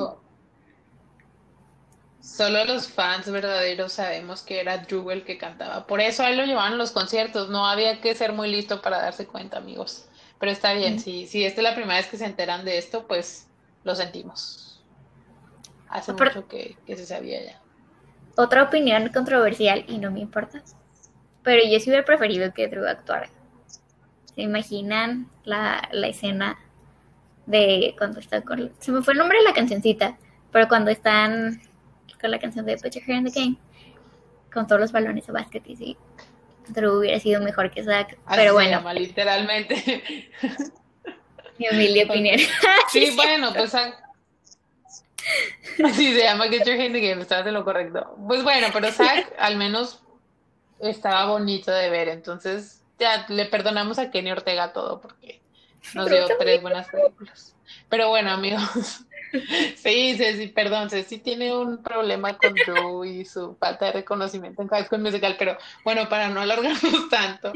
Solo los fans verdaderos sabemos que era Drew el que cantaba. Por eso a él lo llevaban los conciertos. No había que ser muy listo para darse cuenta, amigos. Pero está bien, si, si esta es la primera vez que se enteran de esto, pues lo sentimos. Hace mucho que, se sabía ya. Otra opinión controversial y no me importa. Pero yo sí hubiera preferido que Drew actuara. ¿Se imaginan la, la escena de cuando está con... Se me fue el nombre de la cancioncita, pero cuando están con la canción de Put Your Hair in the Game, con todos los balones de básquet y sí, Drew hubiera sido mejor que Zach, pero bueno. Se llama, literalmente. Mi humilde opinión. sí, bueno, pues Zach... Así se llama Get Your the Game, estás en lo correcto. Pues bueno, pero Zach al menos estaba bonito de ver, entonces ya le perdonamos a Kenny Ortega todo porque nos dio tres buenas películas. Pero bueno, amigos. Sí, sí, perdón, sí tiene un problema con Drew y su falta de reconocimiento en High School Musical, pero bueno, para no alargarnos tanto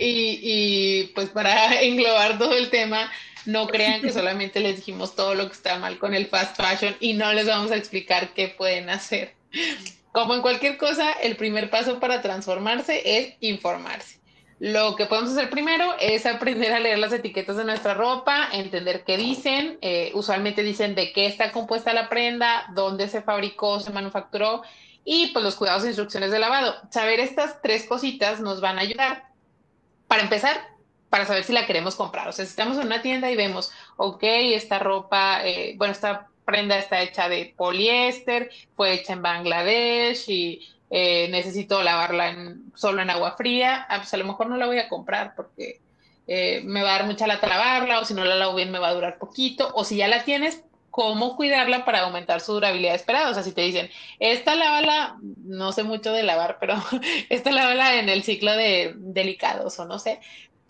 y, y pues para englobar todo el tema, no crean que solamente les dijimos todo lo que está mal con el fast fashion y no les vamos a explicar qué pueden hacer. Como en cualquier cosa, el primer paso para transformarse es informarse. Lo que podemos hacer primero es aprender a leer las etiquetas de nuestra ropa, entender qué dicen. Eh, usualmente dicen de qué está compuesta la prenda, dónde se fabricó, se manufacturó y pues los cuidados e instrucciones de lavado. Saber estas tres cositas nos van a ayudar. Para empezar, para saber si la queremos comprar. O sea, si estamos en una tienda y vemos, ok, esta ropa, eh, bueno, esta prenda está hecha de poliéster, fue hecha en Bangladesh y eh, necesito lavarla en, solo en agua fría, ah, pues a lo mejor no la voy a comprar porque eh, me va a dar mucha lata lavarla o si no la lavo bien me va a durar poquito o si ya la tienes, cómo cuidarla para aumentar su durabilidad esperada. O sea, si te dicen, esta lávala, no sé mucho de lavar, pero esta lávala en el ciclo de delicados o no sé,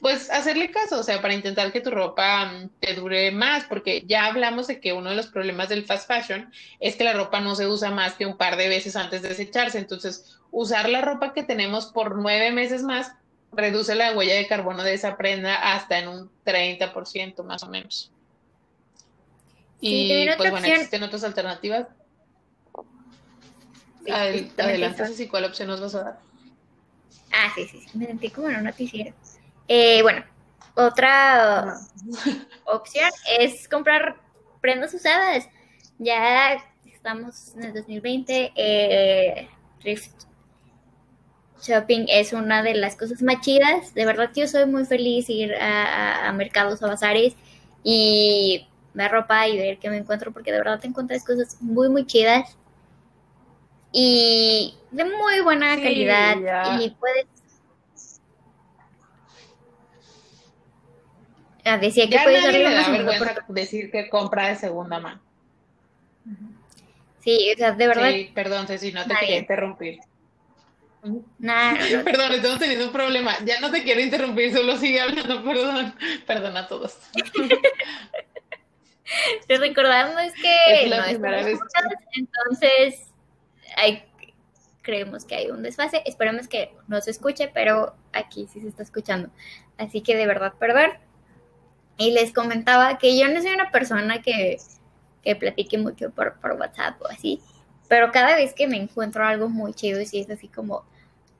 pues hacerle caso, o sea, para intentar que tu ropa mm, te dure más, porque ya hablamos de que uno de los problemas del fast fashion es que la ropa no se usa más que un par de veces antes de desecharse. Entonces, usar la ropa que tenemos por nueve meses más reduce la huella de carbono de esa prenda hasta en un 30% más o menos. Y pues bueno, existen otras alternativas. adelante, ¿y ¿cuál opción nos vas a dar? Ah, sí, sí, sí. me sentí como en un noticiero. Eh, bueno, otra opción es comprar prendas usadas. Ya estamos en el 2020. Eh, thrift shopping es una de las cosas más chidas. De verdad, yo soy muy feliz ir a, mercados o bazares y ver ropa y ver qué me encuentro, porque de verdad te encuentras cosas muy, muy chidas y de muy buena calidad. Y puedes Ah, decía que puede dar decir que compra de segunda mano. Sí, o sea, de verdad. Sí, perdón, Ceci, no te quería interrumpir. Nah, perdón, estamos teniendo un problema. Ya no te quiero interrumpir, solo sigue hablando, perdón. Perdón a todos. Te recordamos que no vez. entonces hay, creemos que hay un desfase. Esperemos que no se escuche, pero aquí sí se está escuchando. Así que de verdad, perdón y les comentaba que yo no soy una persona que, que platique mucho por, por, WhatsApp o así, pero cada vez que me encuentro algo muy chido, y si es así como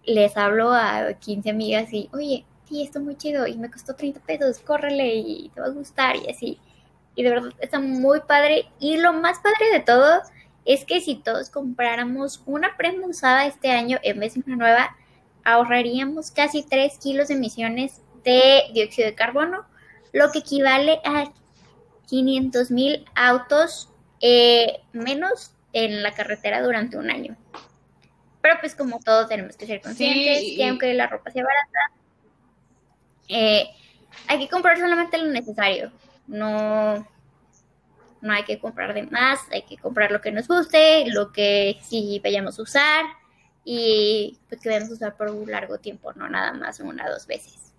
les hablo a 15 amigas y, oye, sí, esto es muy chido y me costó 30 pesos, córrele y te va a gustar y así. Y de verdad está muy padre. Y lo más padre de todo es que si todos compráramos una prenda usada este año en vez de una nueva, ahorraríamos casi 3 kilos de emisiones de dióxido de carbono lo que equivale a 500 mil autos eh, menos en la carretera durante un año. Pero pues como todos tenemos que ser conscientes que aunque la ropa sea barata, eh, hay que comprar solamente lo necesario no, no hay que comprar de más, hay que comprar lo que nos guste, lo que sí vayamos a usar y pues, que vayamos a usar por un largo tiempo, no nada más una o dos veces.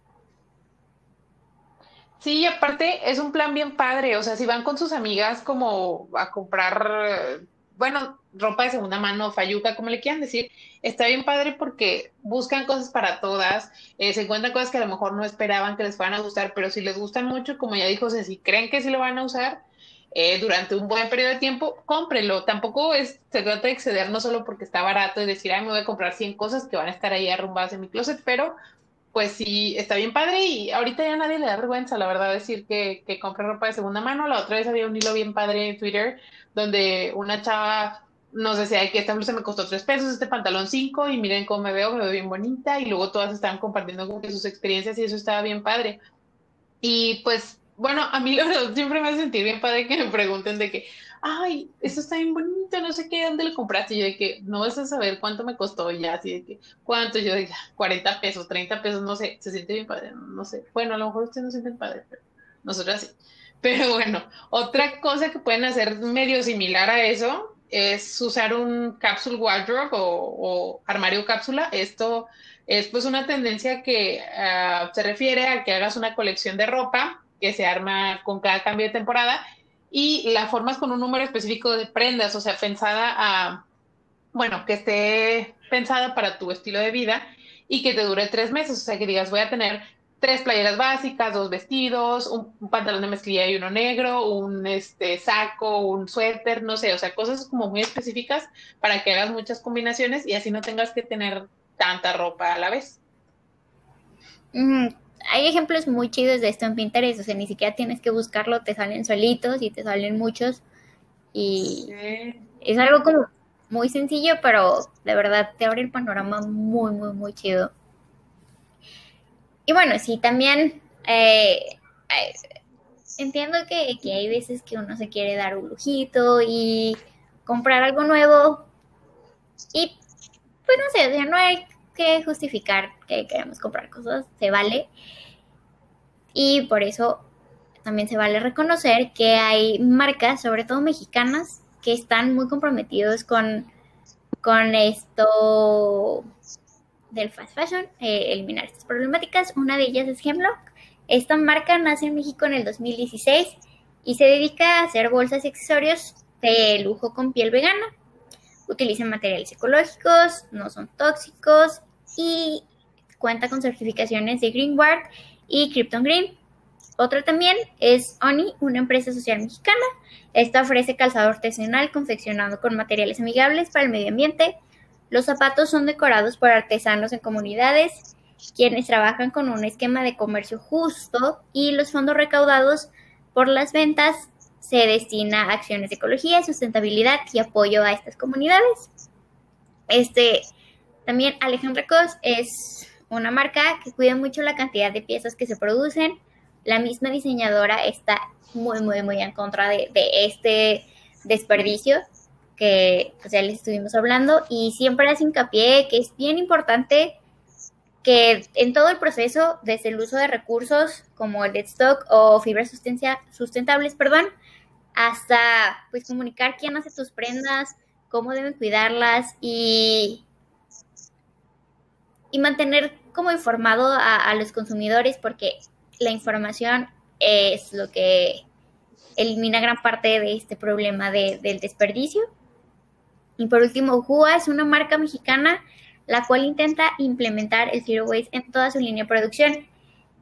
Sí, y aparte es un plan bien padre, o sea, si van con sus amigas como a comprar bueno, ropa de segunda mano, fayuca, como le quieran decir, está bien padre porque buscan cosas para todas, eh, se encuentran cosas que a lo mejor no esperaban que les fueran a gustar, pero si les gustan mucho, como ya dijo si creen que sí lo van a usar eh, durante un buen periodo de tiempo, cómprelo. Tampoco es, se trata de exceder no solo porque está barato y decir, ay, me voy a comprar 100 cosas que van a estar ahí arrumbadas en mi closet, pero pues sí, está bien padre y ahorita ya nadie le da vergüenza, la verdad, decir que, que compre ropa de segunda mano. La otra vez había un hilo bien padre en Twitter donde una chava nos decía que esta blusa me costó tres pesos, este pantalón cinco y miren cómo me veo, me veo bien bonita y luego todas estaban compartiendo sus experiencias y eso estaba bien padre. Y pues, bueno, a mí siempre me hace sentir bien padre que me pregunten de que, ay, esto está bien bonito, no sé qué, ¿dónde lo compraste? Y yo de que no vas a saber cuánto me costó ya, así de que, ¿cuánto? Yo de 40 pesos, 30 pesos, no sé, se siente bien padre, no, sé. Bueno, a lo mejor ustedes no sienten padre, pero nosotros sí. Pero bueno, otra cosa que pueden hacer medio similar a eso es usar un capsule wardrobe o, armario cápsula. Esto es pues una tendencia que ah, se refiere a que hagas una colección de ropa que se arma con cada cambio de temporada y la formas con un número específico de prendas, o sea, pensada a, bueno, que esté pensada para tu estilo de vida y que te dure tres meses, o sea, que digas, voy a tener tres playeras básicas, dos vestidos, un, pantalón de mezclilla y uno negro, un este, saco, un suéter, no sé, o sea, cosas como muy específicas para que hagas muchas combinaciones y así no tengas que tener tanta ropa a la vez hay ejemplos muy chidos de esto en Pinterest, o sea, ni siquiera tienes que buscarlo, te salen solitos y te salen muchos. Y es algo como muy sencillo, pero de verdad te abre el panorama muy, muy, muy chido. Y bueno, sí, también eh, entiendo que, que, hay veces que uno se quiere dar un lujito y comprar algo nuevo. Y pues no sé, o sea, no hay justificar que queremos comprar cosas, se vale. Y por eso también se vale reconocer que hay marcas, sobre todo mexicanas, que están muy comprometidos con, con esto del fast fashion, eh, eliminar estas problemáticas. Una de ellas es Hemlock. Esta marca nace en México en el 2016 y se dedica a hacer bolsas y accesorios de lujo con piel vegana. Utilizan materiales ecológicos, no son tóxicos y cuenta con certificaciones de Greenward y Krypton Green. Otra también es Oni, una empresa social mexicana. Esta ofrece calzado artesanal confeccionado con materiales amigables para el medio ambiente. Los zapatos son decorados por artesanos en comunidades, quienes trabajan con un esquema de comercio justo y los fondos recaudados por las ventas se destina a acciones de ecología, sustentabilidad y apoyo a estas comunidades. Este, también Alejandra Cos es una marca que cuida mucho la cantidad de piezas que se producen. La misma diseñadora está muy, muy, muy en contra de, este desperdicio que pues, ya les estuvimos hablando y siempre hace hincapié que es bien importante que en todo el proceso, desde el uso de recursos como el stock o fibras sustentables, perdón, hasta pues comunicar quién hace tus prendas, cómo deben cuidarlas y, y mantener como informado a, los consumidores porque la información es lo que elimina gran parte de este problema del desperdicio. Y por último, Jua es una marca mexicana la cual intenta implementar el Zero Waste en toda su línea de producción.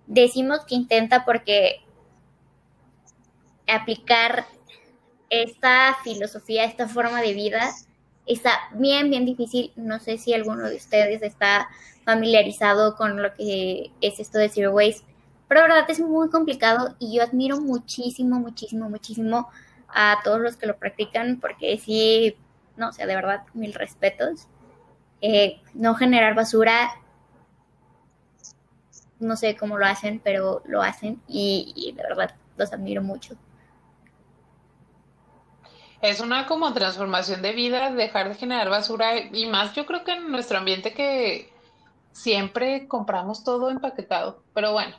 Decimos que intenta porque aplicar esta filosofía, esta forma de vida, está bien, bien difícil. No sé si alguno de ustedes está familiarizado con lo que es esto de Zero Waste, pero la verdad es muy complicado y yo admiro muchísimo, muchísimo, muchísimo a todos los que lo practican porque sí, no, o sea, de verdad, mil respetos. Eh, no generar basura, no sé cómo lo hacen, pero lo hacen y, y de verdad los admiro mucho es una como transformación de vida, dejar de generar basura y más yo creo que en nuestro ambiente que siempre compramos todo empaquetado, pero bueno,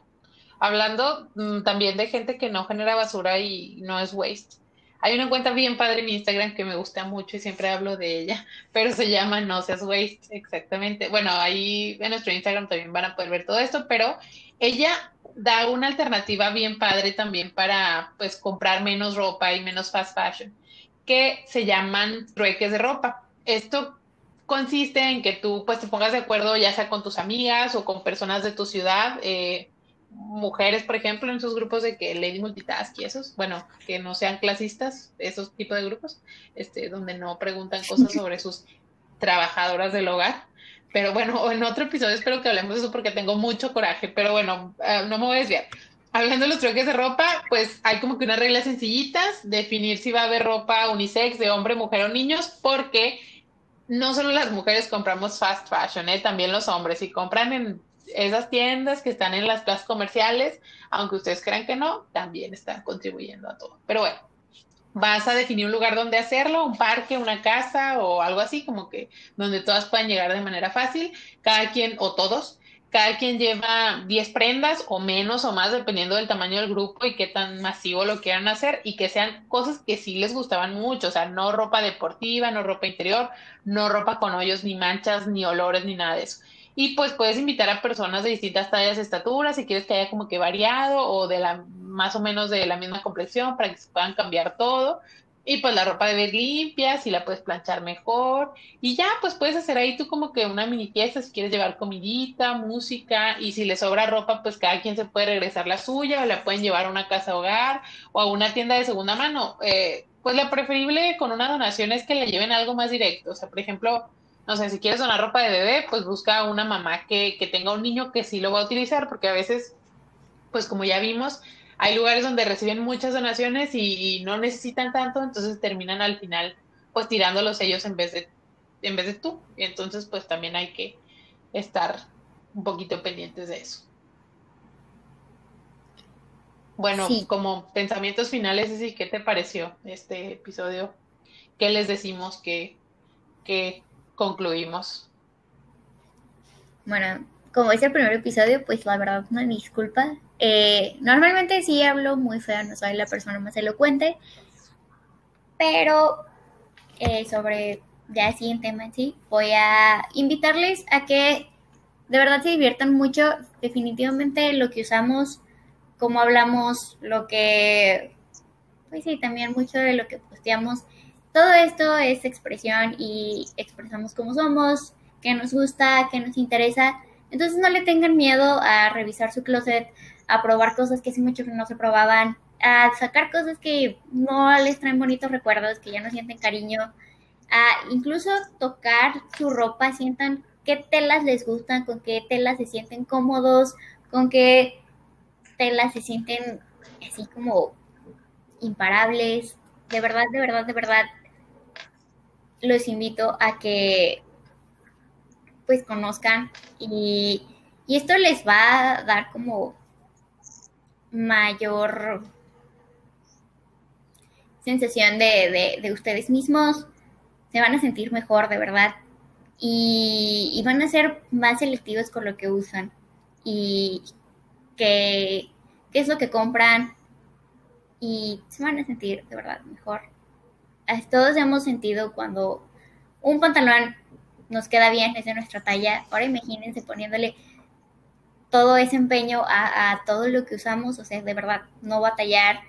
hablando mm, también de gente que no genera basura y no es waste. Hay una cuenta bien padre en Instagram que me gusta mucho y siempre hablo de ella, pero se llama No Seas Waste, exactamente. Bueno, ahí en nuestro Instagram también van a poder ver todo esto, pero ella da una alternativa bien padre también para pues comprar menos ropa y menos fast fashion, que se llaman trueques de ropa. Esto consiste en que tú pues te pongas de acuerdo ya sea con tus amigas o con personas de tu ciudad, eh, mujeres, por ejemplo, en sus grupos de que Lady Multitask y esos, bueno, que no sean clasistas, esos tipos de grupos, este, donde no preguntan cosas sobre sus trabajadoras del hogar. Pero bueno, en otro episodio espero que hablemos de eso porque tengo mucho coraje. Pero bueno, eh, no me voy a desviar. Hablando de los truques de ropa, pues hay como que unas reglas sencillitas, definir si va a haber ropa unisex de hombre, mujer o niños, porque no solo las mujeres compramos fast fashion, ¿eh? también los hombres. Y compran en esas tiendas que están en las plazas comerciales, aunque ustedes crean que no, también están contribuyendo a todo. Pero bueno, vas a definir un lugar donde hacerlo, un parque, una casa o algo así, como que donde todas puedan llegar de manera fácil, cada quien o todos. Cada quien lleva 10 prendas o menos o más, dependiendo del tamaño del grupo y qué tan masivo lo quieran hacer, y que sean cosas que sí les gustaban mucho, o sea, no ropa deportiva, no ropa interior, no ropa con hoyos, ni manchas, ni olores, ni nada de eso. Y pues puedes invitar a personas de distintas tallas estaturas si quieres que haya como que variado o de la más o menos de la misma complexión para que se puedan cambiar todo. Y pues la ropa debe ir limpia, si la puedes planchar mejor. Y ya, pues puedes hacer ahí tú como que una mini fiesta si quieres llevar comidita, música. Y si le sobra ropa, pues cada quien se puede regresar la suya o la pueden llevar a una casa hogar o a una tienda de segunda mano. Eh, pues la preferible con una donación es que le lleven algo más directo. O sea, por ejemplo, no sé, si quieres donar ropa de bebé, pues busca una mamá que, que tenga un niño que sí lo va a utilizar, porque a veces, pues como ya vimos, hay lugares donde reciben muchas donaciones y, no necesitan tanto, entonces terminan al final pues tirándolos ellos en vez de en vez de tú. Y entonces pues también hay que estar un poquito pendientes de eso. Bueno, como pensamientos finales, ¿qué te pareció este episodio? ¿Qué les decimos que, que concluimos. Bueno, como es el primer episodio, pues la verdad una disculpa. Eh, normalmente sí hablo muy feo, no soy la persona más elocuente, pero eh, sobre ya el siguiente tema en sí, voy a invitarles a que de verdad se diviertan mucho. Definitivamente lo que usamos, como hablamos, lo que, pues sí, también mucho de lo que posteamos todo esto es expresión y expresamos cómo somos, qué nos gusta, qué nos interesa. Entonces no le tengan miedo a revisar su closet, a probar cosas que hace mucho que no se probaban, a sacar cosas que no les traen bonitos recuerdos, que ya no sienten cariño, a incluso tocar su ropa, sientan qué telas les gustan, con qué telas se sienten cómodos, con qué telas se sienten así como imparables. De verdad, de verdad, de verdad, los invito a que pues conozcan y, esto les va a dar como mayor sensación de, ustedes mismos, se van a sentir mejor de verdad. Y, van a ser más selectivos con lo que usan. Y qué es lo que compran. Y se van a sentir de verdad mejor. Todos hemos sentido cuando un pantalón nos queda bien, es de nuestra talla. Ahora imagínense poniéndole todo ese empeño a, todo lo que usamos, o sea, de verdad, no batallar,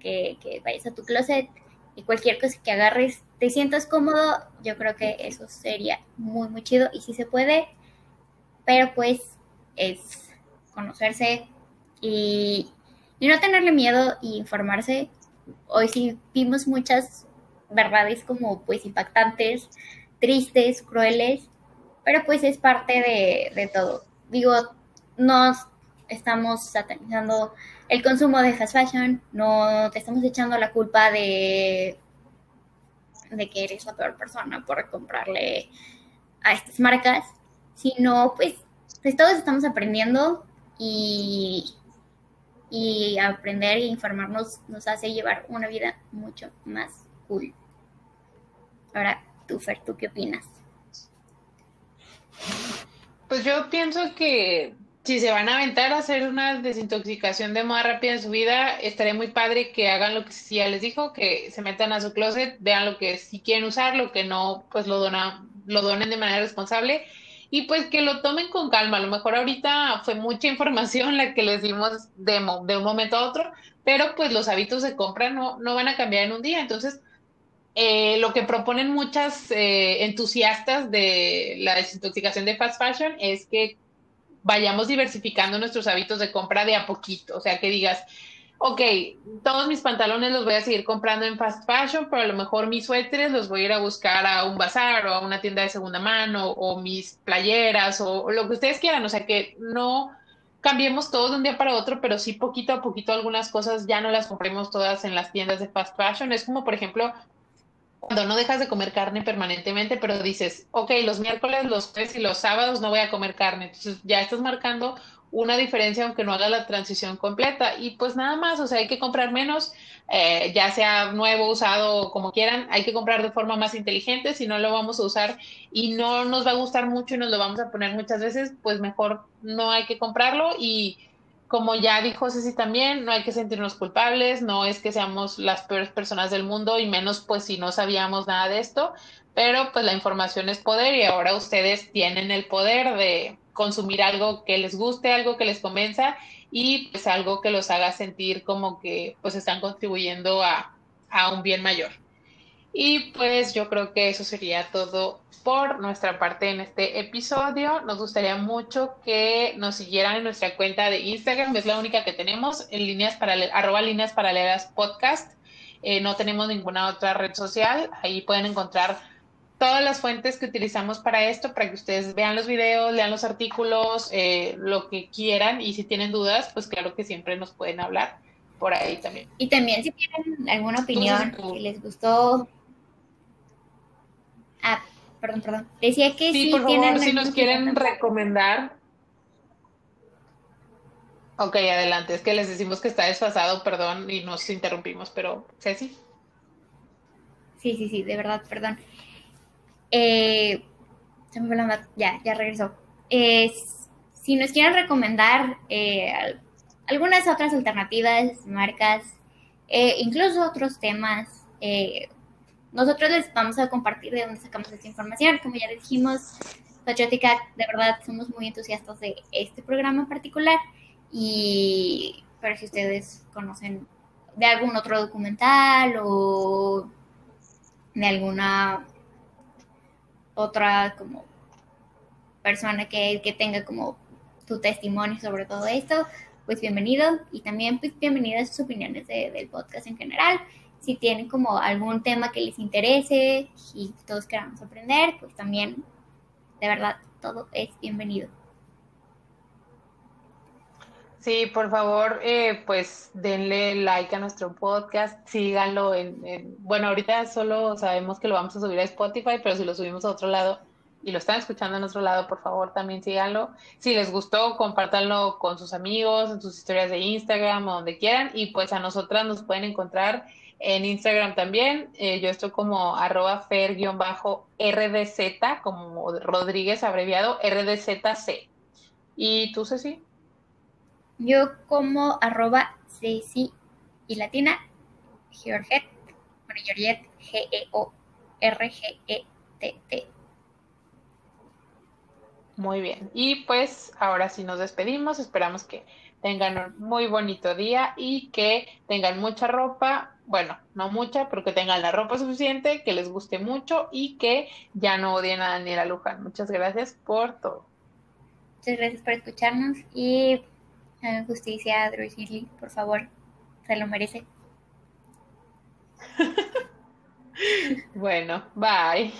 que, vayas a tu closet y cualquier cosa que agarres te sientas cómodo, yo creo que eso sería muy, muy chido y si se puede, pero pues es conocerse y, no tenerle miedo y informarse. Hoy sí vimos muchas verdades como pues impactantes, tristes, crueles, pero pues es parte de, todo. Digo, no estamos satanizando el consumo de fast fashion, no te estamos echando la culpa de, de que eres la peor persona por comprarle a estas marcas, sino pues, pues todos estamos aprendiendo y, y aprender e informarnos nos hace llevar una vida mucho más cool. Ahora, tú, Fer, ¿tú qué opinas? Pues yo pienso que si se van a aventar a hacer una desintoxicación de moda rápida en su vida, estaría muy padre que hagan lo que ya les dijo, que se metan a su closet, vean lo que sí quieren usar, lo que no, pues lo, dona, lo donen de manera responsable y pues que lo tomen con calma. A lo mejor ahorita fue mucha información la que les dimos de, de un momento a otro, pero pues los hábitos de compra no, no van a cambiar en un día. Entonces, eh, lo que proponen muchas eh, entusiastas de la desintoxicación de fast fashion es que vayamos diversificando nuestros hábitos de compra de a poquito. O sea, que digas, ok, todos mis pantalones los voy a seguir comprando en fast fashion, pero a lo mejor mis suéteres los voy a ir a buscar a un bazar o a una tienda de segunda mano o mis playeras o, lo que ustedes quieran. O sea, que no cambiemos todos de un día para otro, pero sí poquito a poquito algunas cosas ya no las compremos todas en las tiendas de fast fashion. Es como, por ejemplo, cuando no dejas de comer carne permanentemente, pero dices, ok, los miércoles, los jueves y los sábados no voy a comer carne. Entonces ya estás marcando una diferencia aunque no haga la transición completa. Y pues nada más, o sea, hay que comprar menos, eh, ya sea nuevo, usado como quieran, hay que comprar de forma más inteligente, si no lo vamos a usar y no nos va a gustar mucho y nos lo vamos a poner muchas veces, pues mejor no hay que comprarlo y como ya dijo Ceci también, no hay que sentirnos culpables, no es que seamos las peores personas del mundo y menos pues si no sabíamos nada de esto, pero pues la información es poder y ahora ustedes tienen el poder de consumir algo que les guste, algo que les convenza y pues algo que los haga sentir como que pues están contribuyendo a, a un bien mayor. Y pues yo creo que eso sería todo por nuestra parte en este episodio. Nos gustaría mucho que nos siguieran en nuestra cuenta de Instagram, que es la única que tenemos, en líneas paralelas, arroba líneas paralelas podcast. Eh, no tenemos ninguna otra red social. Ahí pueden encontrar todas las fuentes que utilizamos para esto, para que ustedes vean los videos, lean los artículos, eh, lo que quieran. Y si tienen dudas, pues claro que siempre nos pueden hablar por ahí también. Y también si tienen alguna opinión que les gustó. Ah, perdón, perdón. Decía que sí, por favor, si nos quieren recomendar. Ok, adelante. Es que les decimos que está desfasado, perdón, y nos interrumpimos, pero Ceci. Sí, sí, sí, de verdad, perdón. Eh, se me fue la ya, ya regresó. si nos quieren recomendar eh, algunas otras alternativas, marcas, eh, incluso otros temas, eh, nosotros les vamos a compartir de dónde sacamos esta información. Como ya dijimos, Patriotica, de verdad somos muy entusiastas de este programa en particular. Y pero si ustedes conocen de algún otro documental o de alguna otra como persona que, que tenga como tu testimonio sobre todo esto, pues bienvenido y también pues bienvenidas sus opiniones del podcast en general si tienen como algún tema que les interese y todos queramos aprender, pues también, de verdad, todo es bienvenido. Sí, por favor, eh, pues denle like a nuestro podcast, síganlo en, bueno, ahorita solo sabemos que lo vamos a subir a Spotify, pero si lo subimos a otro lado y lo están escuchando en otro lado, por favor también síganlo. Si les gustó, compártanlo con sus amigos, en sus historias de Instagram o donde quieran, y pues a nosotras nos pueden encontrar en Instagram también, eh, yo estoy como arroba fer-rdz, como Rodríguez abreviado, RDZC. ¿Y tú, Ceci? Yo como arroba Ceci y latina, Georget, Georget, G-E-O-R-G-E-T-T. Muy bien. Y pues ahora sí nos despedimos. Esperamos que tengan un muy bonito día y que tengan mucha ropa, bueno, no mucha, pero que tengan la ropa suficiente, que les guste mucho y que ya no odien a Daniela Luján. Muchas gracias por todo. Muchas gracias por escucharnos y hagan justicia a Drew por favor, se lo merece. bueno, bye.